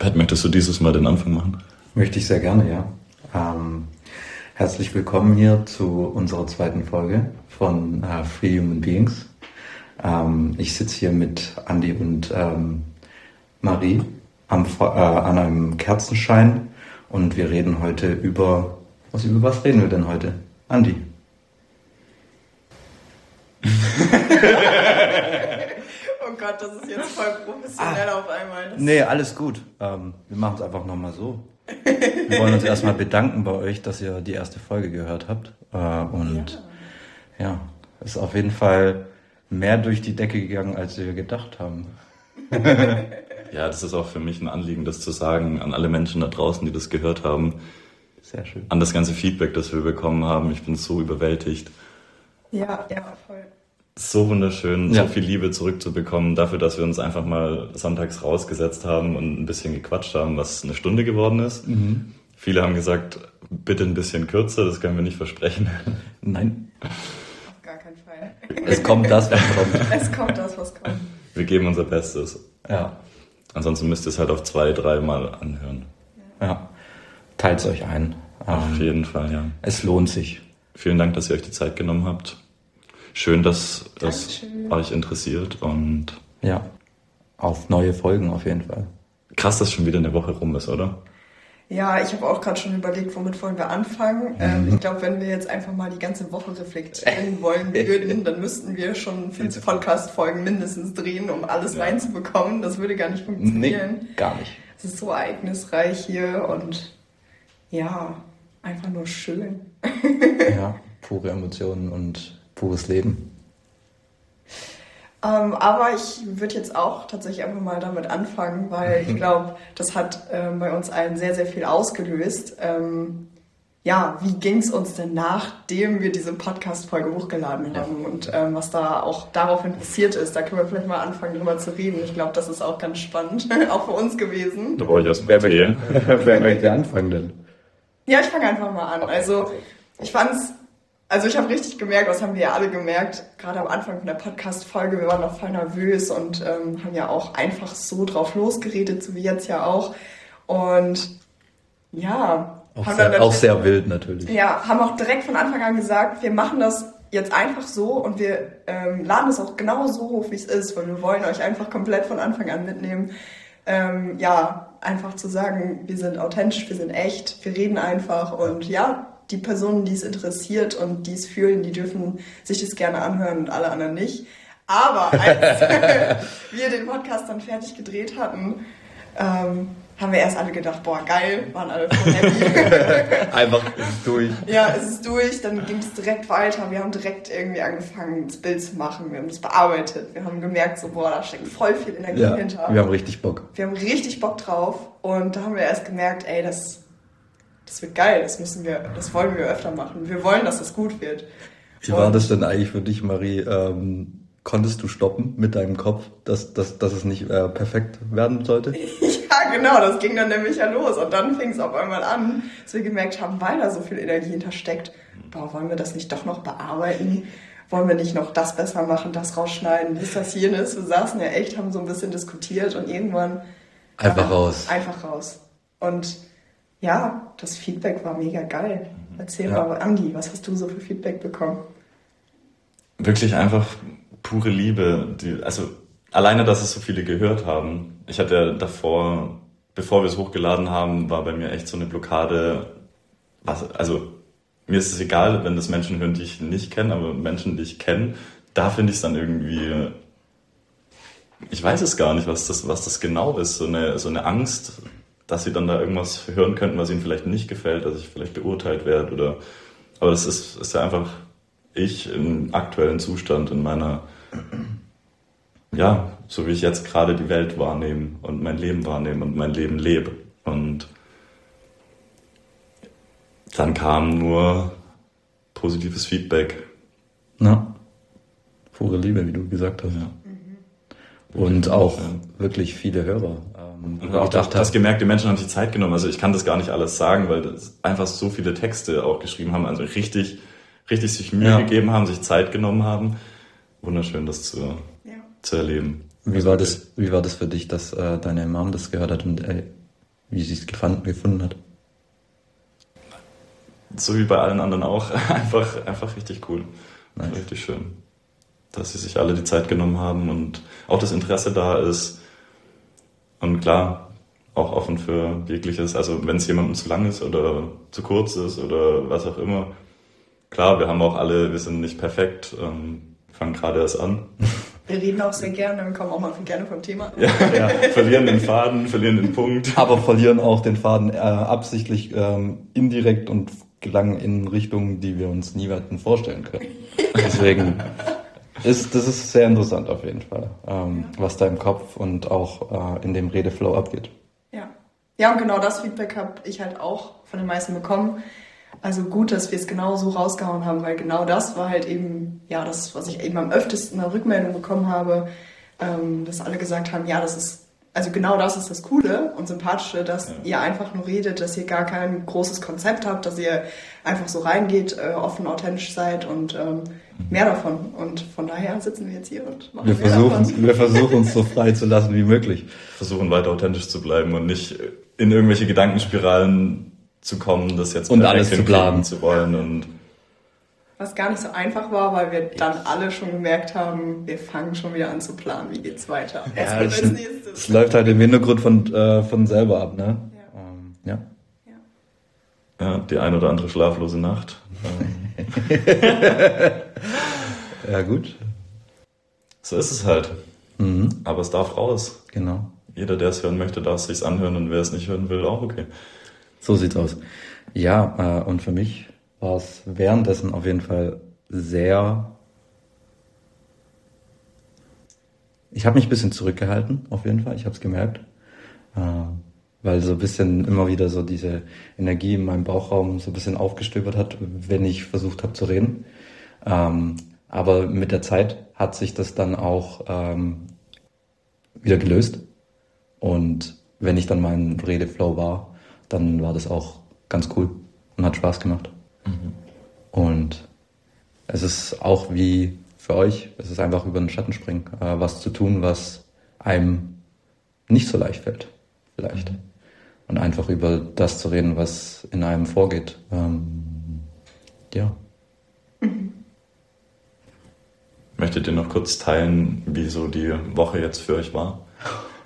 Pat, möchtest du dieses Mal den Anfang machen? Möchte ich sehr gerne, ja. Ähm, herzlich willkommen hier zu unserer zweiten Folge von äh, Free Human Beings. Ähm, ich sitze hier mit Andy und ähm, Marie am, äh, an einem Kerzenschein und wir reden heute über, was über was reden wir denn heute? Andy. oh Gott, das ist jetzt voll professionell ah, auf einmal. Das nee, alles gut. Ähm, wir machen es einfach nochmal so. Wir wollen uns erstmal bedanken bei euch, dass ihr die erste Folge gehört habt. Äh, und ja, es ja, ist auf jeden Fall mehr durch die Decke gegangen, als wir gedacht haben. ja, das ist auch für mich ein Anliegen, das zu sagen an alle Menschen da draußen, die das gehört haben. Sehr schön. An das ganze Feedback, das wir bekommen haben. Ich bin so überwältigt. Ja, ja, voll. So wunderschön, ja. so viel Liebe zurückzubekommen, dafür, dass wir uns einfach mal sonntags rausgesetzt haben und ein bisschen gequatscht haben, was eine Stunde geworden ist. Mhm. Viele haben gesagt, bitte ein bisschen kürzer, das können wir nicht versprechen. Nein. Auf gar keinen Fall. Es kommt das, was kommt. Es kommt das, was kommt. Wir geben unser Bestes. Ja. Ansonsten müsst ihr es halt auf zwei, dreimal anhören. Ja. ja. Teilt es euch ein. Auf ähm, jeden Fall, ja. Es lohnt sich. Vielen Dank, dass ihr euch die Zeit genommen habt. Schön, dass es euch interessiert und ja, auf neue Folgen auf jeden Fall. Krass, dass schon wieder eine Woche rum ist, oder? Ja, ich habe auch gerade schon überlegt, womit wollen wir anfangen. Ähm, mhm. ich glaube, wenn wir jetzt einfach mal die ganze Woche reflektieren wollen würden, dann müssten wir schon fünf Podcast-Folgen mindestens drehen, um alles ja. reinzubekommen. Das würde gar nicht funktionieren. Nee, gar nicht. Es ist so ereignisreich hier und ja, einfach nur schön. ja, pure Emotionen und pures Leben. Ähm, aber ich würde jetzt auch tatsächlich einfach mal damit anfangen, weil ich glaube, das hat ähm, bei uns allen sehr, sehr viel ausgelöst. Ähm, ja, wie ging es uns denn nachdem wir diese Podcast-Folge hochgeladen haben und ähm, was da auch daraufhin passiert ist? Da können wir vielleicht mal anfangen, drüber zu reden. Ich glaube, das ist auch ganz spannend, auch für uns gewesen. Da brauche ich erst wer möchte, wer möchte anfangen denn? Ja, ich fange einfach mal an. Also ich fand es also ich habe richtig gemerkt, das haben wir ja alle gemerkt, gerade am Anfang von der Podcast-Folge, wir waren noch voll nervös und ähm, haben ja auch einfach so drauf losgeredet, so wie jetzt ja auch. Und ja. Auch, sehr, auch sehr wild natürlich. Ja, haben auch direkt von Anfang an gesagt, wir machen das jetzt einfach so und wir ähm, laden es auch genau so hoch, wie es ist, weil wir wollen euch einfach komplett von Anfang an mitnehmen. Ähm, ja, einfach zu sagen, wir sind authentisch, wir sind echt, wir reden einfach und ja, die Personen, die es interessiert und die es fühlen, die dürfen sich das gerne anhören und alle anderen nicht. Aber als wir den Podcast dann fertig gedreht hatten, ähm, haben wir erst alle gedacht, boah, geil, waren alle voll happy. Einfach, ist es durch. Ja, es ist durch, dann ging es direkt weiter. Wir haben direkt irgendwie angefangen, das Bild zu machen. Wir haben das bearbeitet. Wir haben gemerkt, so, boah, da steckt voll viel Energie ja, hinter. Wir haben richtig Bock. Wir haben richtig Bock drauf. Und da haben wir erst gemerkt, ey, das das wird geil, das müssen wir, das wollen wir öfter machen. Wir wollen, dass das gut wird. Wie war das denn eigentlich für dich, Marie? Ähm, konntest du stoppen mit deinem Kopf, dass, dass, dass es nicht äh, perfekt werden sollte? ja, genau, das ging dann nämlich ja los. Und dann fing es auf einmal an, dass wir gemerkt haben, weil da so viel Energie hintersteckt, boah, wollen wir das nicht doch noch bearbeiten? Wollen wir nicht noch das besser machen, das rausschneiden, ist das jenes? Wir saßen ja echt, haben so ein bisschen diskutiert und irgendwann... Einfach raus. Einfach raus. Und ja, das Feedback war mega geil. Erzähl ja. mal, Andi, was hast du so für Feedback bekommen? Wirklich einfach pure Liebe. Die, also alleine, dass es so viele gehört haben. Ich hatte ja davor, bevor wir es hochgeladen haben, war bei mir echt so eine Blockade. Was, also mir ist es egal, wenn das Menschen hören, die ich nicht kenne, aber Menschen, die ich kenne, da finde ich es dann irgendwie. Ich weiß es gar nicht, was das, was das genau ist. So eine, so eine Angst, dass sie dann da irgendwas hören könnten, was ihnen vielleicht nicht gefällt, dass ich vielleicht beurteilt werde oder. Aber das ist, ist ja einfach ich im aktuellen Zustand, in meiner, ja, so wie ich jetzt gerade die Welt wahrnehme und mein Leben wahrnehme und mein Leben lebe. Und dann kam nur positives Feedback. Na, pure Liebe, wie du gesagt hast. Ja. Und auch wirklich viele Hörer. Und auch das, das gemerkt, die Menschen haben sich Zeit genommen. Also ich kann das gar nicht alles sagen, weil das einfach so viele Texte auch geschrieben haben, also richtig, richtig sich Mühe ja. gegeben haben, sich Zeit genommen haben. Wunderschön, das zu, ja. zu erleben. Wie war das, wie war das für dich, dass äh, deine Mom das gehört hat und äh, wie sie es gefunden hat. So wie bei allen anderen auch. Einfach, einfach richtig cool. Nice. Richtig schön. Dass sie sich alle die Zeit genommen haben und auch das Interesse da ist. Und klar, auch offen für jegliches. Also wenn es jemandem zu lang ist oder zu kurz ist oder was auch immer. Klar, wir haben auch alle, wir sind nicht perfekt. Ähm, fangen gerade erst an. Wir reden auch sehr gerne und kommen auch mal gerne vom Thema. Ja, ja, verlieren den Faden, verlieren den Punkt. Aber verlieren auch den Faden äh, absichtlich ähm, indirekt und gelangen in Richtungen, die wir uns nie hätten vorstellen können. Deswegen ist das ist sehr interessant auf jeden Fall, ähm, ja. was da im Kopf und auch äh, in dem Redeflow abgeht. Ja. Ja, und genau das Feedback habe ich halt auch von den meisten bekommen. Also gut, dass wir es genau so rausgehauen haben, weil genau das war halt eben, ja, das, was ich eben am öftesten eine Rückmeldung bekommen habe, ähm, dass alle gesagt haben, ja, das ist also genau das ist das Coole und Sympathische, dass ja. ihr einfach nur redet, dass ihr gar kein großes Konzept habt, dass ihr einfach so reingeht, äh, offen, authentisch seid und ähm, mehr davon. Und von daher sitzen wir jetzt hier und machen wir versuchen, wir versuchen uns so frei zu lassen wie möglich. Versuchen weiter authentisch zu bleiben und nicht in irgendwelche Gedankenspiralen zu kommen, das jetzt und alles zu planen zu wollen und was gar nicht so einfach war, weil wir dann alle schon gemerkt haben, wir fangen schon wieder an zu planen, wie geht's weiter. Ja, Was als nächstes? Es läuft halt im Hintergrund von, äh, von selber ab, ne? Ja. Ähm, ja. ja. ja. die ein oder andere schlaflose Nacht. ja, gut. So ist es halt. Mhm. Aber es darf raus. Genau. Jeder, der es hören möchte, darf es sich anhören und wer es nicht hören will, auch okay. So sieht's aus. Ja, äh, und für mich war es währenddessen auf jeden Fall sehr. Ich habe mich ein bisschen zurückgehalten, auf jeden Fall. Ich habe es gemerkt. Äh, weil so ein bisschen immer wieder so diese Energie in meinem Bauchraum so ein bisschen aufgestöbert hat, wenn ich versucht habe zu reden. Ähm, aber mit der Zeit hat sich das dann auch ähm, wieder gelöst. Und wenn ich dann im Redeflow war, dann war das auch ganz cool und hat Spaß gemacht. Mhm. Und es ist auch wie für euch, es ist einfach über den Schatten springen, äh, was zu tun, was einem nicht so leicht fällt, vielleicht. Mhm. Und einfach über das zu reden, was in einem vorgeht. Ähm, ja. Mhm. Möchtet ihr noch kurz teilen, wie so die Woche jetzt für euch war?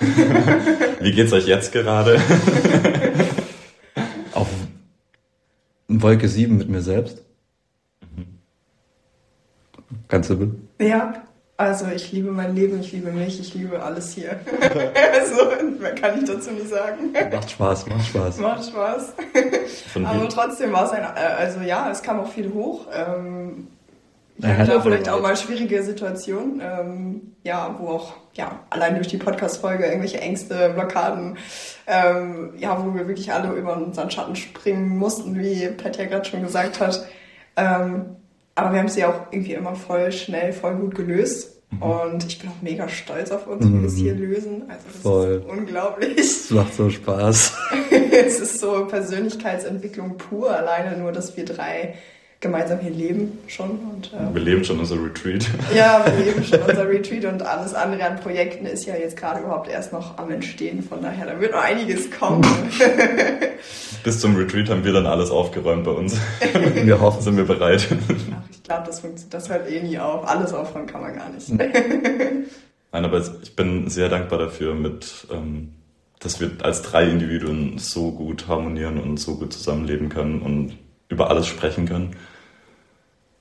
wie geht's euch jetzt gerade? Wolke 7 mit mir selbst. Mhm. Ganz simpel. Ja, also ich liebe mein Leben, ich liebe mich, ich liebe alles hier. also, mehr kann ich dazu nicht sagen. Macht Spaß, macht Spaß. Macht Spaß. Aber trotzdem war es ein, äh, also ja, es kam auch viel hoch. Ähm, hatte da vielleicht auch mal schwierige Situationen, ähm, ja, wo auch ja allein durch die Podcast-Folge irgendwelche Ängste, Blockaden, ähm, ja, wo wir wirklich alle über unseren Schatten springen mussten, wie Pat ja gerade schon gesagt hat. Ähm, aber wir haben sie auch irgendwie immer voll schnell, voll gut gelöst. Mhm. Und ich bin auch mega stolz auf uns, wie wir es hier mhm. lösen. Also das voll. ist unglaublich. Es macht so Spaß. es ist so Persönlichkeitsentwicklung pur, alleine nur, dass wir drei gemeinsam hier leben schon. Und, äh, wir leben schon unser Retreat. Ja, wir leben schon unser Retreat und alles andere an Projekten ist ja jetzt gerade überhaupt erst noch am Entstehen. Von daher, da wird noch einiges kommen. Bis zum Retreat haben wir dann alles aufgeräumt bei uns. wir hoffen, sind wir bereit. Ach, ich glaube, das funktioniert, das hört eh nie auf. Alles aufräumen kann man gar nicht. Nein, aber ich bin sehr dankbar dafür, mit, ähm, dass wir als drei Individuen so gut harmonieren und so gut zusammenleben können und über alles sprechen können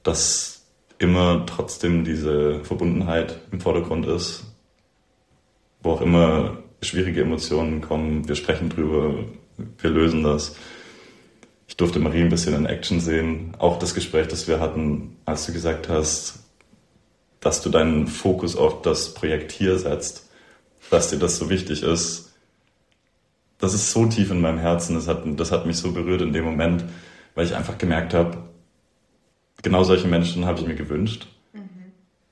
dass immer trotzdem diese Verbundenheit im Vordergrund ist, wo auch immer schwierige Emotionen kommen, wir sprechen drüber, wir lösen das. Ich durfte Marie ein bisschen in Action sehen. Auch das Gespräch, das wir hatten, als du gesagt hast, dass du deinen Fokus auf das Projekt hier setzt, dass dir das so wichtig ist. Das ist so tief in meinem Herzen. Das hat, das hat mich so berührt in dem Moment, weil ich einfach gemerkt habe, genau solche Menschen habe ich mir gewünscht. Mhm.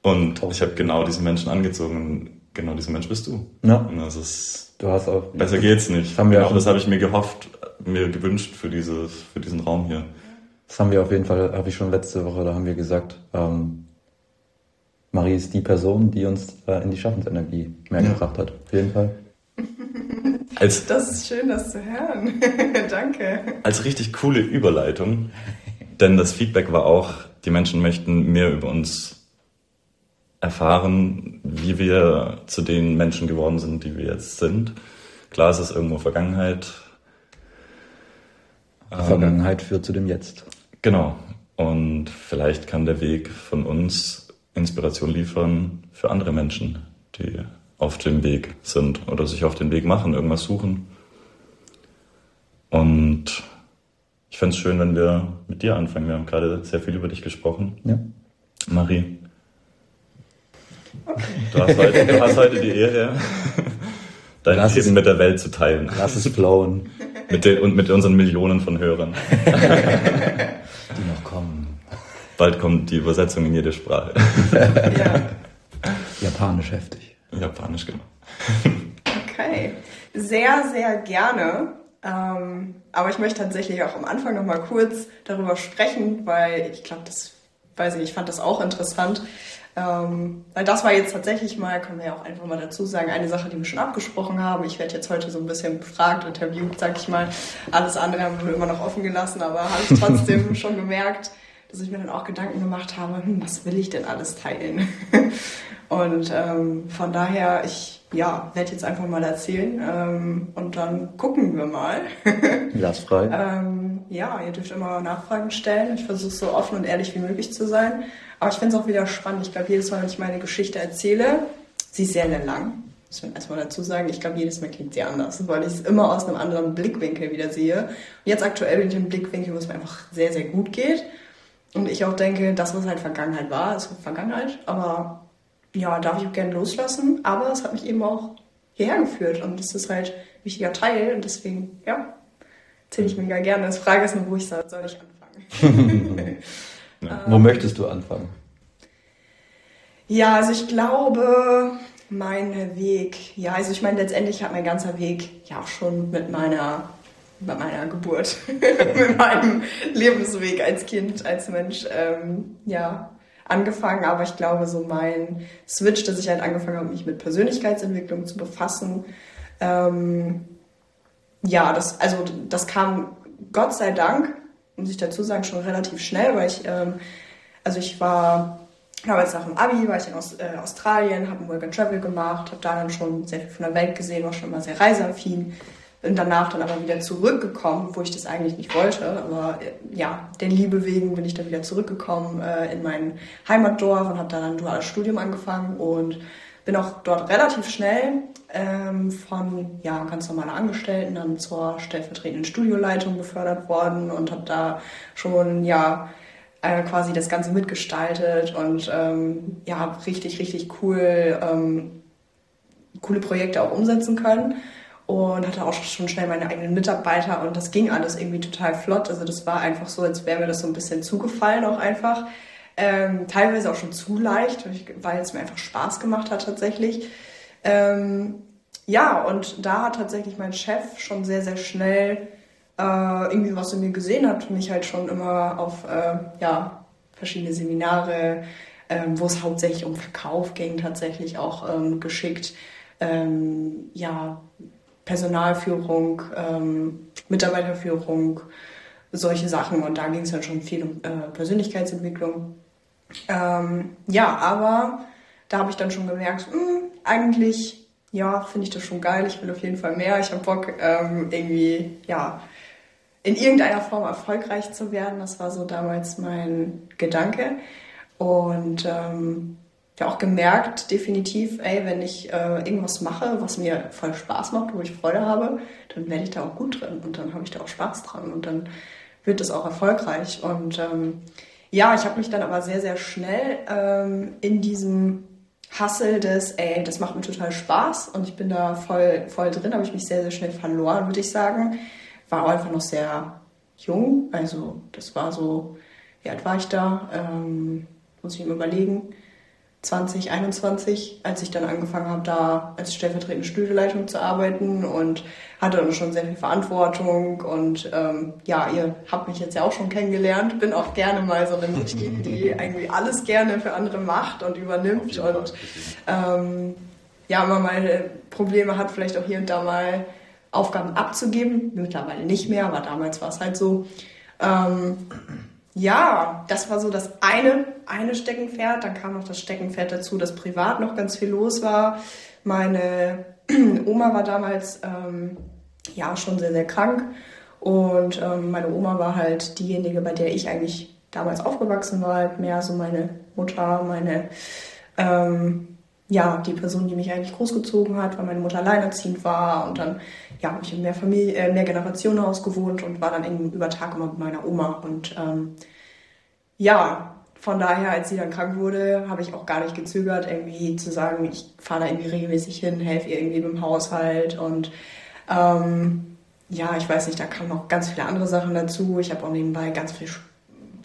Und ich habe genau diese Menschen angezogen und genau dieser Mensch bist du. Ja. Und das ist, du hast auch, besser geht's nicht. Das haben wir genau das habe ich mir gehofft, mir gewünscht für, dieses, für diesen Raum hier. Das haben wir auf jeden Fall, habe ich schon letzte Woche, da haben wir gesagt, ähm, Marie ist die Person, die uns äh, in die Schaffensenergie mehr ja. gebracht hat. Auf jeden Fall. Als, das ist schön, das zu hören. Danke. Als richtig coole Überleitung, denn das Feedback war auch, die Menschen möchten mehr über uns erfahren, wie wir zu den Menschen geworden sind, die wir jetzt sind. Klar, es ist irgendwo Vergangenheit. Die Vergangenheit ähm, führt zu dem Jetzt. Genau. Und vielleicht kann der Weg von uns Inspiration liefern für andere Menschen, die auf dem Weg sind oder sich auf den Weg machen, irgendwas suchen. Und ich fände es schön, wenn wir mit dir anfangen. Wir haben gerade sehr viel über dich gesprochen. Ja. Marie. Okay. Du, hast heute, du hast heute die Ehre, dein Lass Leben es, mit der Welt zu teilen. Lass es flowen. Mit den, und mit unseren Millionen von Hörern. die noch kommen. Bald kommt die Übersetzung in jede Sprache. ja. Japanisch heftig. Japanisch, genau. Okay. Sehr, sehr gerne. Ähm, aber ich möchte tatsächlich auch am Anfang noch mal kurz darüber sprechen, weil ich glaube, das weiß ich, ich fand das auch interessant. Ähm, weil das war jetzt tatsächlich mal, können wir ja auch einfach mal dazu sagen, eine Sache, die wir schon abgesprochen haben. Ich werde jetzt heute so ein bisschen befragt, interviewt, sag ich mal. Alles andere haben wir immer noch offen gelassen, aber habe ich trotzdem schon gemerkt, dass ich mir dann auch Gedanken gemacht habe, hm, was will ich denn alles teilen? Und ähm, von daher, ich ja, werde jetzt einfach mal erzählen ähm, und dann gucken wir mal. Lass frei. ähm, ja, ihr dürft immer Nachfragen stellen. Ich versuche so offen und ehrlich wie möglich zu sein. Aber ich finde es auch wieder spannend. Ich glaube, jedes Mal, wenn ich meine Geschichte erzähle, sie ist sehr, sehr lang. Muss man erstmal dazu sagen, ich glaube, jedes Mal klingt sie anders, weil ich es immer aus einem anderen Blickwinkel wieder sehe. Und jetzt aktuell bin ich im Blickwinkel, wo es mir einfach sehr, sehr gut geht. Und ich auch denke, das, was halt Vergangenheit war, ist Vergangenheit. Aber ja, darf ich auch gerne loslassen. Aber es hat mich eben auch hierher geführt. Und das ist halt ein wichtiger Teil. Und deswegen, ja, erzähle ich mega gerne. Das Frage ist nur, wo ich soll, soll ich anfangen? ja. Wo möchtest du anfangen? Ja, also ich glaube, mein Weg, ja, also ich meine, letztendlich hat mein ganzer Weg ja auch schon mit meiner bei meiner Geburt, mit meinem Lebensweg als Kind, als Mensch, ähm, ja, angefangen. Aber ich glaube, so mein Switch, dass ich halt angefangen habe, mich mit Persönlichkeitsentwicklung zu befassen, ähm, ja, das, also das kam Gott sei Dank, muss ich dazu sagen, schon relativ schnell, weil ich, ähm, also ich war damals nach dem Abi, war ich in Aus, äh, Australien, habe Work and Travel gemacht, habe da dann schon sehr viel von der Welt gesehen, war schon immer sehr reiseaffin bin danach dann aber wieder zurückgekommen, wo ich das eigentlich nicht wollte. Aber äh, ja, der Liebe wegen bin ich dann wieder zurückgekommen äh, in mein Heimatdorf und habe dann ein duales Studium angefangen und bin auch dort relativ schnell ähm, von ja, ganz normaler Angestellten dann zur stellvertretenden Studioleitung befördert worden und habe da schon ja äh, quasi das Ganze mitgestaltet und ähm, ja, richtig, richtig cool, ähm, coole Projekte auch umsetzen können und hatte auch schon schnell meine eigenen Mitarbeiter und das ging alles irgendwie total flott. Also das war einfach so, als wäre mir das so ein bisschen zugefallen auch einfach. Ähm, teilweise auch schon zu leicht, weil es mir einfach Spaß gemacht hat tatsächlich. Ähm, ja, und da hat tatsächlich mein Chef schon sehr, sehr schnell äh, irgendwie was in mir gesehen hat, mich halt schon immer auf äh, ja, verschiedene Seminare, ähm, wo es hauptsächlich um Verkauf ging, tatsächlich auch ähm, geschickt. Ähm, ja, Personalführung, ähm, Mitarbeiterführung, solche Sachen. Und da ging es dann schon viel um äh, Persönlichkeitsentwicklung. Ähm, ja, aber da habe ich dann schon gemerkt, mh, hm, eigentlich, ja, finde ich das schon geil. Ich will auf jeden Fall mehr. Ich habe Bock, ähm, irgendwie, ja, in irgendeiner Form erfolgreich zu werden. Das war so damals mein Gedanke. Und ähm, ja auch gemerkt, definitiv, ey, wenn ich äh, irgendwas mache, was mir voll Spaß macht, wo ich Freude habe, dann werde ich da auch gut drin und dann habe ich da auch Spaß dran und dann wird es auch erfolgreich. Und ähm, ja, ich habe mich dann aber sehr, sehr schnell ähm, in diesem Hustle des, ey, das macht mir total Spaß und ich bin da voll, voll drin, habe ich mich sehr, sehr schnell verloren, würde ich sagen. War auch einfach noch sehr jung, also das war so, wie alt war ich da? Ähm, muss ich mir überlegen. 2021, als ich dann angefangen habe, da als stellvertretende Studioleitung zu arbeiten und hatte dann schon sehr viel Verantwortung und ähm, ja, ihr habt mich jetzt ja auch schon kennengelernt, bin auch gerne mal so eine Mädchen, die irgendwie alles gerne für andere macht und übernimmt und ähm, ja, immer mal Probleme hat, vielleicht auch hier und da mal Aufgaben abzugeben. Mittlerweile nicht mehr, aber damals war es halt so. Ähm, ja, das war so das eine, eine Steckenpferd. Dann kam noch das Steckenpferd dazu, dass privat noch ganz viel los war. Meine Oma war damals ähm, ja schon sehr, sehr krank. Und ähm, meine Oma war halt diejenige, bei der ich eigentlich damals aufgewachsen war, halt mehr so meine Mutter, meine, ähm, ja, die Person, die mich eigentlich großgezogen hat, weil meine Mutter alleinerziehend war. Und dann, ja, habe ich in mehr Familie, äh, mehr Generationen gewohnt und war dann eben über Tag immer mit meiner Oma. Und ähm, ja, von daher, als sie dann krank wurde, habe ich auch gar nicht gezögert, irgendwie zu sagen, ich fahre da irgendwie regelmäßig hin, helfe ihr irgendwie im Haushalt und ähm, ja, ich weiß nicht, da kamen noch ganz viele andere Sachen dazu. Ich habe auch nebenbei ganz viele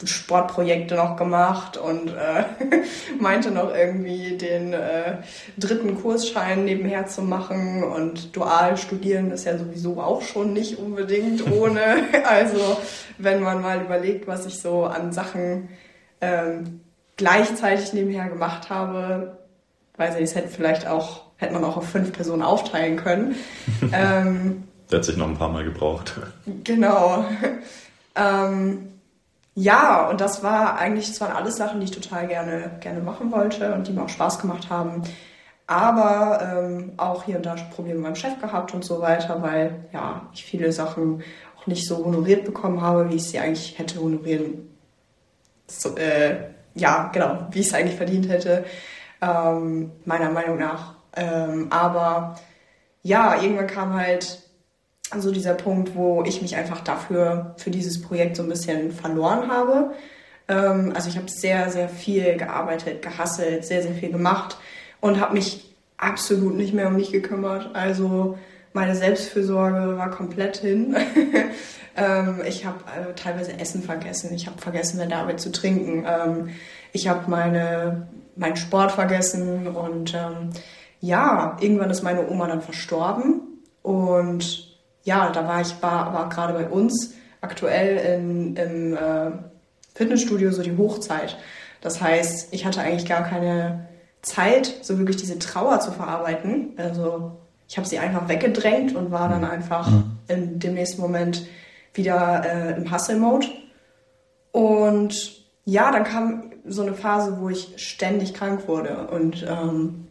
Sportprojekte noch gemacht und äh, meinte noch irgendwie den äh, dritten Kursschein nebenher zu machen und dual studieren ist ja sowieso auch schon nicht unbedingt ohne. also wenn man mal überlegt, was ich so an Sachen ähm, gleichzeitig nebenher gemacht habe, weiß ich, es hätte vielleicht auch, hätte man auch auf fünf Personen aufteilen können. ähm, der hat sich noch ein paar Mal gebraucht. Genau. Ähm, ja, und das war eigentlich, das waren alles Sachen, die ich total gerne, gerne machen wollte und die mir auch Spaß gemacht haben. Aber ähm, auch hier und da Probleme meinem Chef gehabt und so weiter, weil ja, ich viele Sachen auch nicht so honoriert bekommen habe, wie ich sie eigentlich hätte honorieren. So, äh, ja, genau, wie ich es eigentlich verdient hätte, ähm, meiner Meinung nach. Ähm, aber ja, irgendwann kam halt so dieser Punkt, wo ich mich einfach dafür, für dieses Projekt so ein bisschen verloren habe. Ähm, also ich habe sehr, sehr viel gearbeitet, gehasselt, sehr, sehr viel gemacht und habe mich absolut nicht mehr um mich gekümmert. Also meine Selbstfürsorge war komplett hin. ähm, ich habe äh, teilweise Essen vergessen. Ich habe vergessen, in der Arbeit zu trinken. Ähm, ich habe meine, meinen Sport vergessen. Und ähm, ja, irgendwann ist meine Oma dann verstorben. Und ja, da war ich war, war gerade bei uns aktuell in, im äh, Fitnessstudio so die Hochzeit. Das heißt, ich hatte eigentlich gar keine Zeit, so wirklich diese Trauer zu verarbeiten. Also ich habe sie einfach weggedrängt und war dann mhm. einfach mhm. in dem nächsten Moment wieder äh, im Hustle-Mode. Und ja, dann kam so eine Phase, wo ich ständig krank wurde und ähm,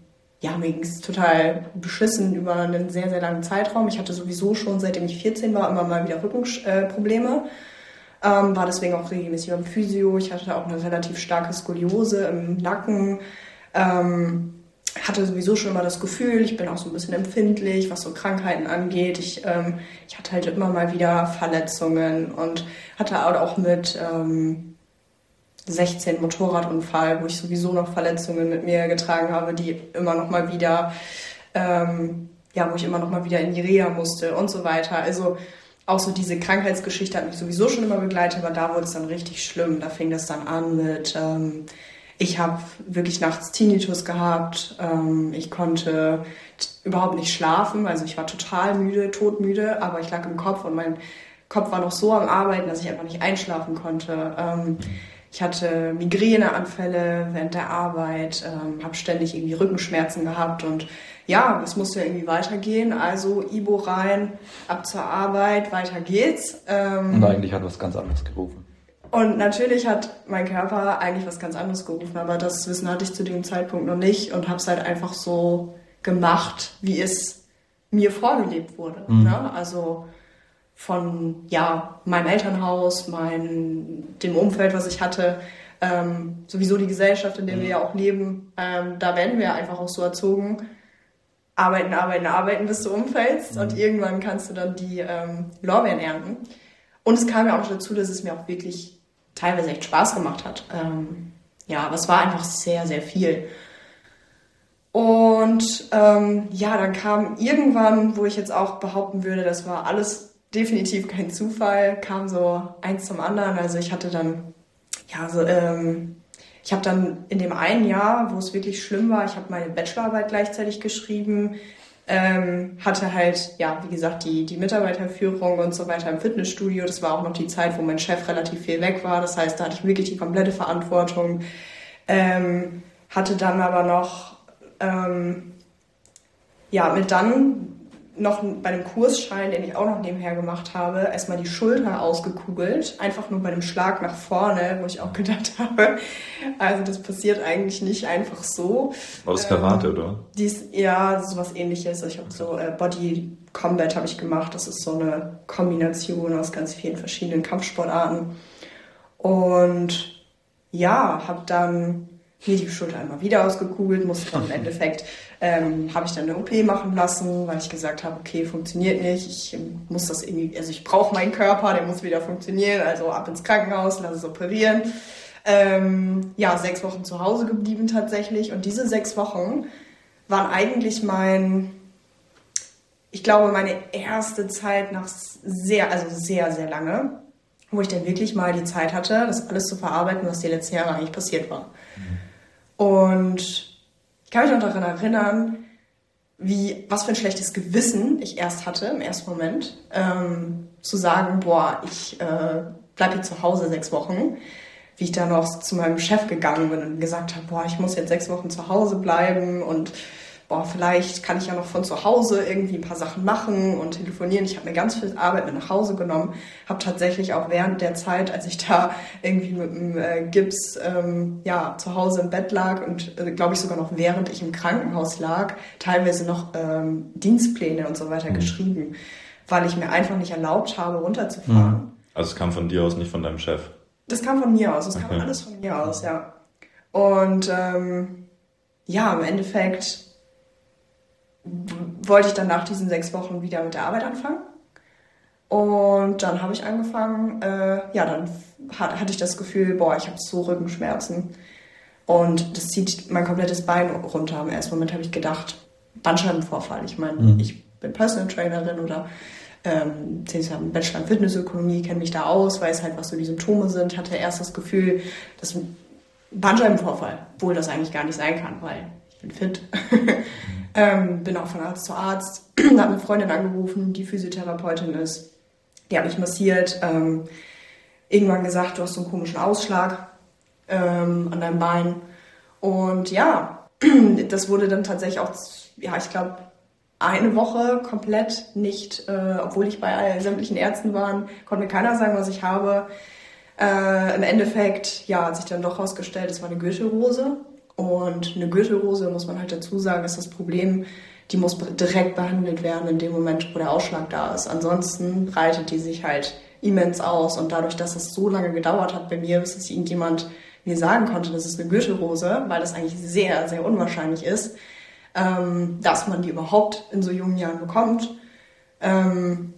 ja, mir ging es total beschissen über einen sehr, sehr langen Zeitraum. Ich hatte sowieso schon, seitdem ich 14 war, immer mal wieder Rückenprobleme. Ähm, war deswegen auch regelmäßig beim Physio. Ich hatte auch eine relativ starke Skoliose im Nacken. Ähm, hatte sowieso schon immer das Gefühl, ich bin auch so ein bisschen empfindlich, was so Krankheiten angeht. Ich, ähm, ich hatte halt immer mal wieder Verletzungen und hatte auch mit ähm, 16 Motorradunfall, wo ich sowieso noch Verletzungen mit mir getragen habe, die immer noch mal wieder, ähm, ja, wo ich immer noch mal wieder in die Reha musste und so weiter. Also auch so diese Krankheitsgeschichte hat mich sowieso schon immer begleitet, aber da wurde es dann richtig schlimm. Da fing das dann an mit, ähm, ich habe wirklich nachts Tinnitus gehabt, ähm, ich konnte überhaupt nicht schlafen, also ich war total müde, todmüde, aber ich lag im Kopf und mein Kopf war noch so am Arbeiten, dass ich einfach nicht einschlafen konnte. Ähm, ich hatte Migräneanfälle während der Arbeit, ähm, habe ständig irgendwie Rückenschmerzen gehabt und ja, es musste irgendwie weitergehen. Also Ibo rein, ab zur Arbeit, weiter geht's. Ähm, und eigentlich hat was ganz anderes gerufen. Und natürlich hat mein Körper eigentlich was ganz anderes gerufen, aber das Wissen hatte ich zu dem Zeitpunkt noch nicht und habe es halt einfach so gemacht, wie es mir vorgelebt wurde. Mhm. Ne? Also von ja, meinem Elternhaus, mein, dem Umfeld, was ich hatte, ähm, sowieso die Gesellschaft, in der wir mhm. ja auch leben, ähm, da werden wir einfach auch so erzogen. Arbeiten, arbeiten, arbeiten, bis du umfällst mhm. und irgendwann kannst du dann die ähm, Lorbeeren ernten. Und es kam ja auch dazu, dass es mir auch wirklich teilweise echt Spaß gemacht hat. Ähm, ja, aber es war einfach sehr, sehr viel. Und ähm, ja, dann kam irgendwann, wo ich jetzt auch behaupten würde, das war alles definitiv kein Zufall, kam so eins zum anderen. Also ich hatte dann, ja, so, ähm, ich habe dann in dem einen Jahr, wo es wirklich schlimm war, ich habe meine Bachelorarbeit gleichzeitig geschrieben, ähm, hatte halt, ja, wie gesagt, die, die Mitarbeiterführung und so weiter im Fitnessstudio. Das war auch noch die Zeit, wo mein Chef relativ viel weg war. Das heißt, da hatte ich wirklich die komplette Verantwortung. Ähm, hatte dann aber noch, ähm, ja, mit dann noch bei dem Kursschein, den ich auch noch nebenher gemacht habe, erstmal die Schulter ausgekugelt. Einfach nur bei dem Schlag nach vorne, wo ich auch gedacht habe, also das passiert eigentlich nicht einfach so. War das Karate, ähm, oder? Dies, ja, sowas ähnliches. Ich habe so äh, Body Combat habe ich gemacht. Das ist so eine Kombination aus ganz vielen verschiedenen Kampfsportarten. Und ja, habe dann hier die Schulter einmal wieder ausgekugelt, musste dann im Endeffekt, ähm, habe ich dann eine OP machen lassen, weil ich gesagt habe, okay, funktioniert nicht, ich muss das irgendwie, also ich brauche meinen Körper, der muss wieder funktionieren, also ab ins Krankenhaus, lass es operieren. Ähm, ja, sechs Wochen zu Hause geblieben tatsächlich und diese sechs Wochen waren eigentlich mein, ich glaube, meine erste Zeit nach sehr, also sehr, sehr lange, wo ich dann wirklich mal die Zeit hatte, das alles zu verarbeiten, was die letzten Jahre eigentlich passiert war. Und ich kann mich noch daran erinnern, wie, was für ein schlechtes Gewissen ich erst hatte im ersten Moment, ähm, zu sagen, boah, ich äh, bleibe jetzt zu Hause sechs Wochen. Wie ich dann noch zu meinem Chef gegangen bin und gesagt habe, boah, ich muss jetzt sechs Wochen zu Hause bleiben und boah, vielleicht kann ich ja noch von zu Hause irgendwie ein paar Sachen machen und telefonieren. Ich habe mir ganz viel Arbeit mit nach Hause genommen, habe tatsächlich auch während der Zeit, als ich da irgendwie mit dem äh, Gips ähm, ja, zu Hause im Bett lag und äh, glaube ich sogar noch während ich im Krankenhaus lag, teilweise noch ähm, Dienstpläne und so weiter mhm. geschrieben, weil ich mir einfach nicht erlaubt habe, runterzufahren. Mhm. Also es kam von dir aus, nicht von deinem Chef? Das kam von mir aus, es okay. kam alles von mir aus, ja. Und ähm, ja, im Endeffekt wollte ich dann nach diesen sechs Wochen wieder mit der Arbeit anfangen. Und dann habe ich angefangen, äh, ja, dann hat, hatte ich das Gefühl, boah, ich habe so Rückenschmerzen. Und das zieht mein komplettes Bein runter. Im ersten Moment habe ich gedacht, Bandscheibenvorfall. Ich meine, mhm. ich bin Personal Trainerin oder ähm, ich habe einen Bachelor in Fitnessökonomie, kenne mich da aus, weiß halt, was so die Symptome sind. Hatte erst das Gefühl, dass Bandscheibenvorfall, obwohl das eigentlich gar nicht sein kann, weil bin fit. Ähm, bin auch von Arzt zu Arzt, habe eine Freundin angerufen, die Physiotherapeutin ist. Die hat mich massiert, ähm, irgendwann gesagt, du hast so einen komischen Ausschlag ähm, an deinem Bein. Und ja, das wurde dann tatsächlich auch, ja, ich glaube, eine Woche komplett nicht, äh, obwohl ich bei sämtlichen Ärzten war, konnte mir keiner sagen, was ich habe. Äh, Im Endeffekt, ja, hat sich dann doch herausgestellt, es war eine Gürtelrose. Und eine Gürtelrose, muss man halt dazu sagen, ist das Problem, die muss direkt behandelt werden in dem Moment, wo der Ausschlag da ist. Ansonsten breitet die sich halt immens aus. Und dadurch, dass es so lange gedauert hat bei mir, bis es irgendjemand mir sagen konnte, das ist eine Gürtelrose, weil das eigentlich sehr, sehr unwahrscheinlich ist, ähm, dass man die überhaupt in so jungen Jahren bekommt, ähm,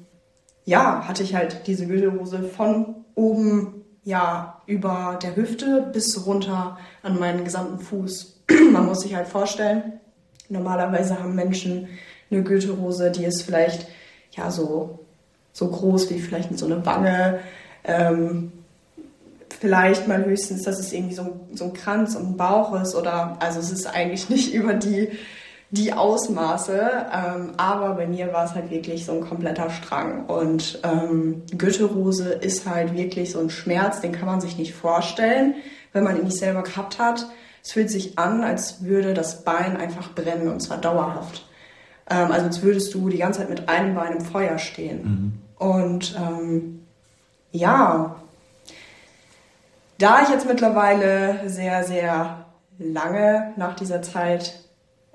ja, hatte ich halt diese Gürtelrose von oben ja, über der Hüfte bis runter an meinen gesamten Fuß. Man muss sich halt vorstellen, normalerweise haben Menschen eine Gürtelrose, die ist vielleicht ja so, so groß wie vielleicht so eine Wange. Ähm, vielleicht mal höchstens, dass es irgendwie so, so ein Kranz und ein Bauch ist oder also es ist eigentlich nicht über die die Ausmaße, ähm, aber bei mir war es halt wirklich so ein kompletter Strang. Und ähm, Gürtelrose ist halt wirklich so ein Schmerz, den kann man sich nicht vorstellen, wenn man ihn nicht selber gehabt hat. Es fühlt sich an, als würde das Bein einfach brennen und zwar dauerhaft. Ähm, also als würdest du die ganze Zeit mit einem Bein im Feuer stehen. Mhm. Und ähm, ja, da ich jetzt mittlerweile sehr, sehr lange nach dieser Zeit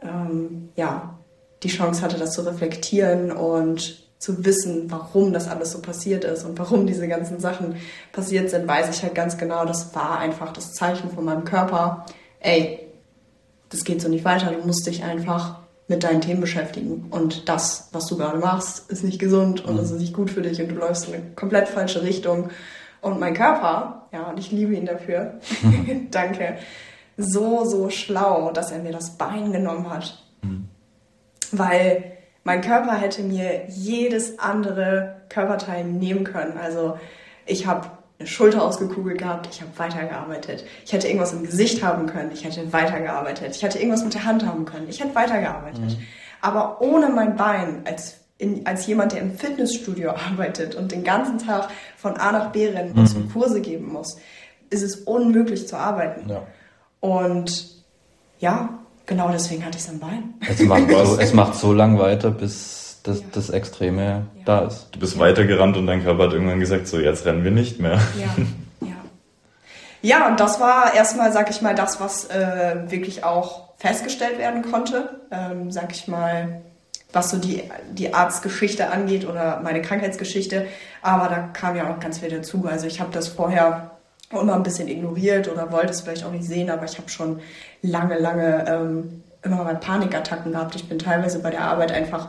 ähm, ja, die Chance hatte, das zu reflektieren und zu wissen, warum das alles so passiert ist und warum diese ganzen Sachen passiert sind, weiß ich halt ganz genau, das war einfach das Zeichen von meinem Körper. Ey, das geht so nicht weiter, du musst dich einfach mit deinen Themen beschäftigen. Und das, was du gerade machst, ist nicht gesund und es mhm. ist nicht gut für dich und du läufst in eine komplett falsche Richtung. Und mein Körper, ja, und ich liebe ihn dafür, danke, so, so schlau, dass er mir das Bein genommen hat. Mhm. Weil mein Körper hätte mir jedes andere Körperteil nehmen können. Also ich habe eine Schulter ausgekugelt gehabt, ich habe weitergearbeitet. Ich hätte irgendwas im Gesicht haben können, ich hätte weitergearbeitet. Ich hätte irgendwas mit der Hand haben können, ich hätte weitergearbeitet. Mhm. Aber ohne mein Bein als in, als jemand, der im Fitnessstudio arbeitet und den ganzen Tag von A nach B rennen muss mhm. und Kurse geben muss, ist es unmöglich zu arbeiten. Ja. Und ja, genau deswegen hatte ich es am Bein. Es macht, so, es macht so lang weiter, bis das, Ja. das Extreme Ja. da ist. Du bist weitergerannt und dein Körper hat irgendwann gesagt, so jetzt rennen wir nicht mehr. Ja, ja. Ja, und das war erstmal, sag ich mal, das, was äh, wirklich auch festgestellt werden konnte. Ähm, sag ich mal, was so die, die Arztgeschichte angeht oder meine Krankheitsgeschichte. Aber da kam ja auch ganz viel dazu. Also ich habe das vorher immer ein bisschen ignoriert oder wollte es vielleicht auch nicht sehen, aber ich habe schon lange, lange ähm, immer mal Panikattacken gehabt. Ich bin teilweise bei der Arbeit einfach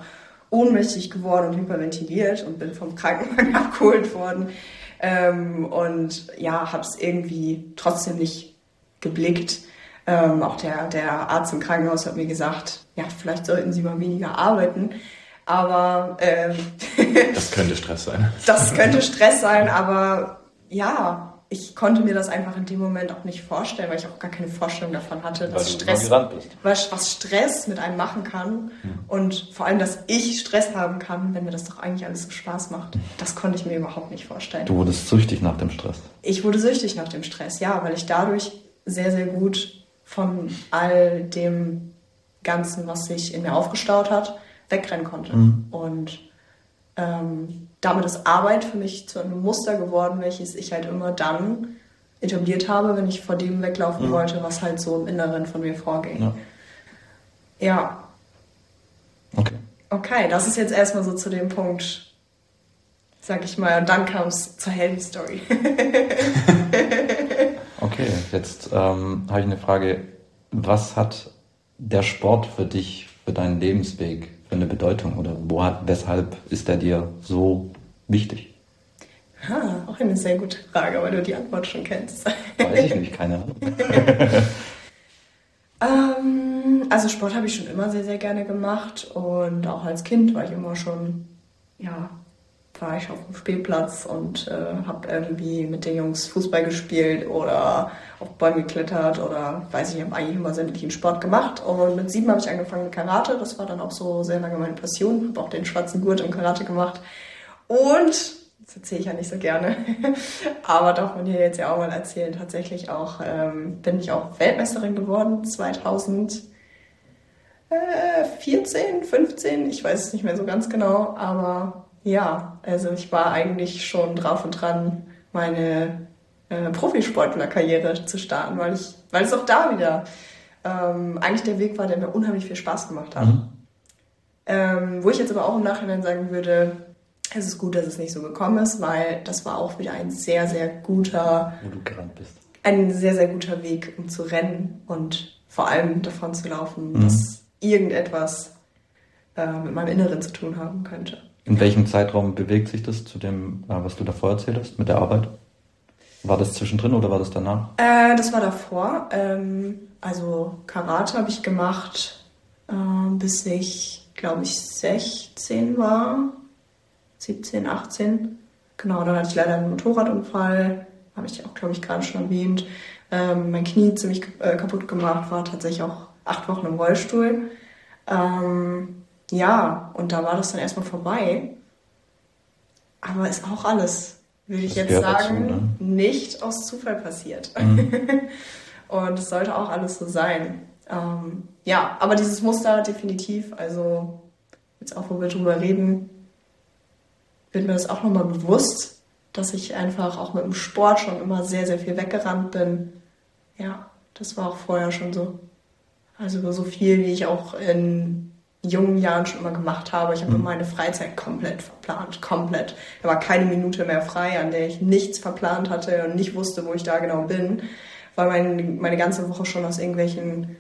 ohnmächtig geworden und hyperventiliert und bin vom Krankenwagen abgeholt worden. Ähm, und ja, habe es irgendwie trotzdem nicht geblickt. Ähm, auch der, der Arzt im Krankenhaus hat mir gesagt, ja, vielleicht sollten Sie mal weniger arbeiten. Aber ähm, Das könnte Stress sein. das könnte Stress sein, aber ja, ich konnte mir das einfach in dem Moment auch nicht vorstellen, weil ich auch gar keine Vorstellung davon hatte, dass Stress, was, was Stress mit einem machen kann und vor allem, dass ich Stress haben kann, wenn mir das doch eigentlich alles so Spaß macht. Das konnte ich mir überhaupt nicht vorstellen. Du wurdest süchtig nach dem Stress. Ich wurde süchtig nach dem Stress, ja, weil ich dadurch sehr, sehr gut von all dem Ganzen, was sich in mir aufgestaut hat, wegrennen konnte. Und ähm, damit ist Arbeit für mich zu einem Muster geworden, welches ich halt immer dann etabliert habe, wenn ich vor dem weglaufen wollte, was halt so im Inneren von mir vorging. Ja. ja, Okay. okay, das ist jetzt erstmal so zu dem Punkt, sag ich mal, und dann kam es zur Heldenstory. Okay, jetzt ähm, habe ich eine Frage. Was hat der Sport für dich, für deinen Lebensweg, für eine Bedeutung? Oder wo hat, weshalb ist er dir so wichtig? Ha, auch eine sehr gute Frage, weil du die Antwort schon kennst. Weiß ich nicht, keine Ahnung. ähm, also Sport habe ich schon immer sehr, sehr gerne gemacht und auch als Kind war ich immer schon, ja, war ich auf dem Spielplatz und äh, habe irgendwie mit den Jungs Fußball gespielt oder auf Bäume geklettert oder weiß ich, habe eigentlich immer sämtlichen Sport gemacht. Und mit sieben habe ich angefangen mit Karate. Das war dann auch so sehr lange meine Passion. Habe auch den schwarzen Gurt im Karate gemacht. Und, das erzähle ich ja nicht so gerne, aber darf man hier jetzt ja auch mal erzählen, tatsächlich auch ähm, bin ich auch Weltmeisterin geworden 2014, 15, ich weiß es nicht mehr so ganz genau, aber ja, also ich war eigentlich schon drauf und dran, meine äh, Profisportlerkarriere zu starten, weil ich, weil es auch da wieder ähm, eigentlich der Weg war, der mir unheimlich viel Spaß gemacht hat. Mhm. Ähm, wo ich jetzt aber auch im Nachhinein sagen würde, es ist gut, dass es nicht so gekommen ist, weil das war auch wieder ein sehr, sehr guter, Wo du gerannt bist. ein sehr, sehr guter Weg, um zu rennen und vor allem davon zu laufen, Mhm. dass irgendetwas äh, mit meinem Inneren zu tun haben könnte. In welchem Zeitraum bewegt sich das zu dem, äh, was du davor erzählt hast, mit der Arbeit? War das zwischendrin oder war das danach? Äh, das war davor. Ähm, also Karate habe ich gemacht, äh, bis ich, glaube ich, 16 war. 17, 18. Genau, dann hatte ich leider einen Motorradunfall. Habe ich auch, glaube ich, gerade schon erwähnt. Ähm, mein Knie ziemlich äh, kaputt gemacht, war tatsächlich auch acht Wochen im Rollstuhl. Ähm, ja, und da war das dann erstmal vorbei. Aber ist auch alles, würde ich Das jetzt gehört dazu, sagen, ne? nicht aus Zufall passiert. Und es sollte auch alles so sein. Ähm, ja, aber dieses Muster definitiv, also jetzt auch, wo wir drüber reden, wird mir das auch nochmal bewusst, dass ich einfach auch mit dem Sport schon immer sehr, sehr viel weggerannt bin. Ja, das war auch vorher schon so. Also so viel, wie ich auch in jungen Jahren schon immer gemacht habe. Ich habe Mhm. meine Freizeit komplett verplant, komplett. Da war keine Minute mehr frei, an der ich nichts verplant hatte und nicht wusste, wo ich da genau bin, weil mein, meine ganze Woche schon aus irgendwelchen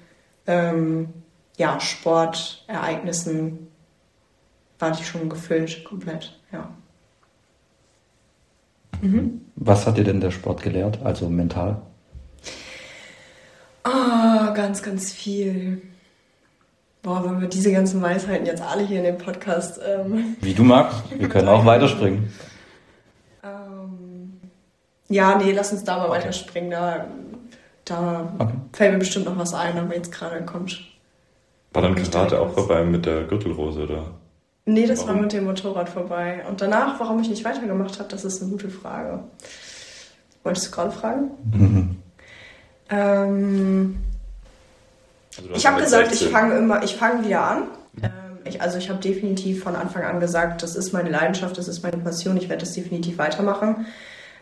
ähm, ja, Sportereignissen war die schon gefüllt, komplett, ja. Mhm. Was hat dir denn der Sport gelehrt, also mental? Ah, ganz, ganz viel. Boah, wenn wir diese ganzen Weisheiten jetzt alle hier in dem Podcast ähm, Wie du magst, wir können auch weiterspringen. Ähm, ja, nee, lass uns da mal Okay. weiterspringen. Da, da Okay. fällt mir bestimmt noch was ein, aber jetzt gerade kommt. War dann Karate auch vorbei mit der Gürtelrose, oder? Nee, das war Warum? mit dem Motorrad vorbei. Und danach, warum ich nicht weitergemacht habe, das ist eine gute Frage. Wolltest du gerade fragen? Mhm. Ähm, Also ich habe gesagt, ich 16 fange immer, ich fange wieder an. Ähm, ich. Also ich habe definitiv von Anfang an gesagt, das ist meine Leidenschaft, das ist meine Passion, ich werde das definitiv weitermachen.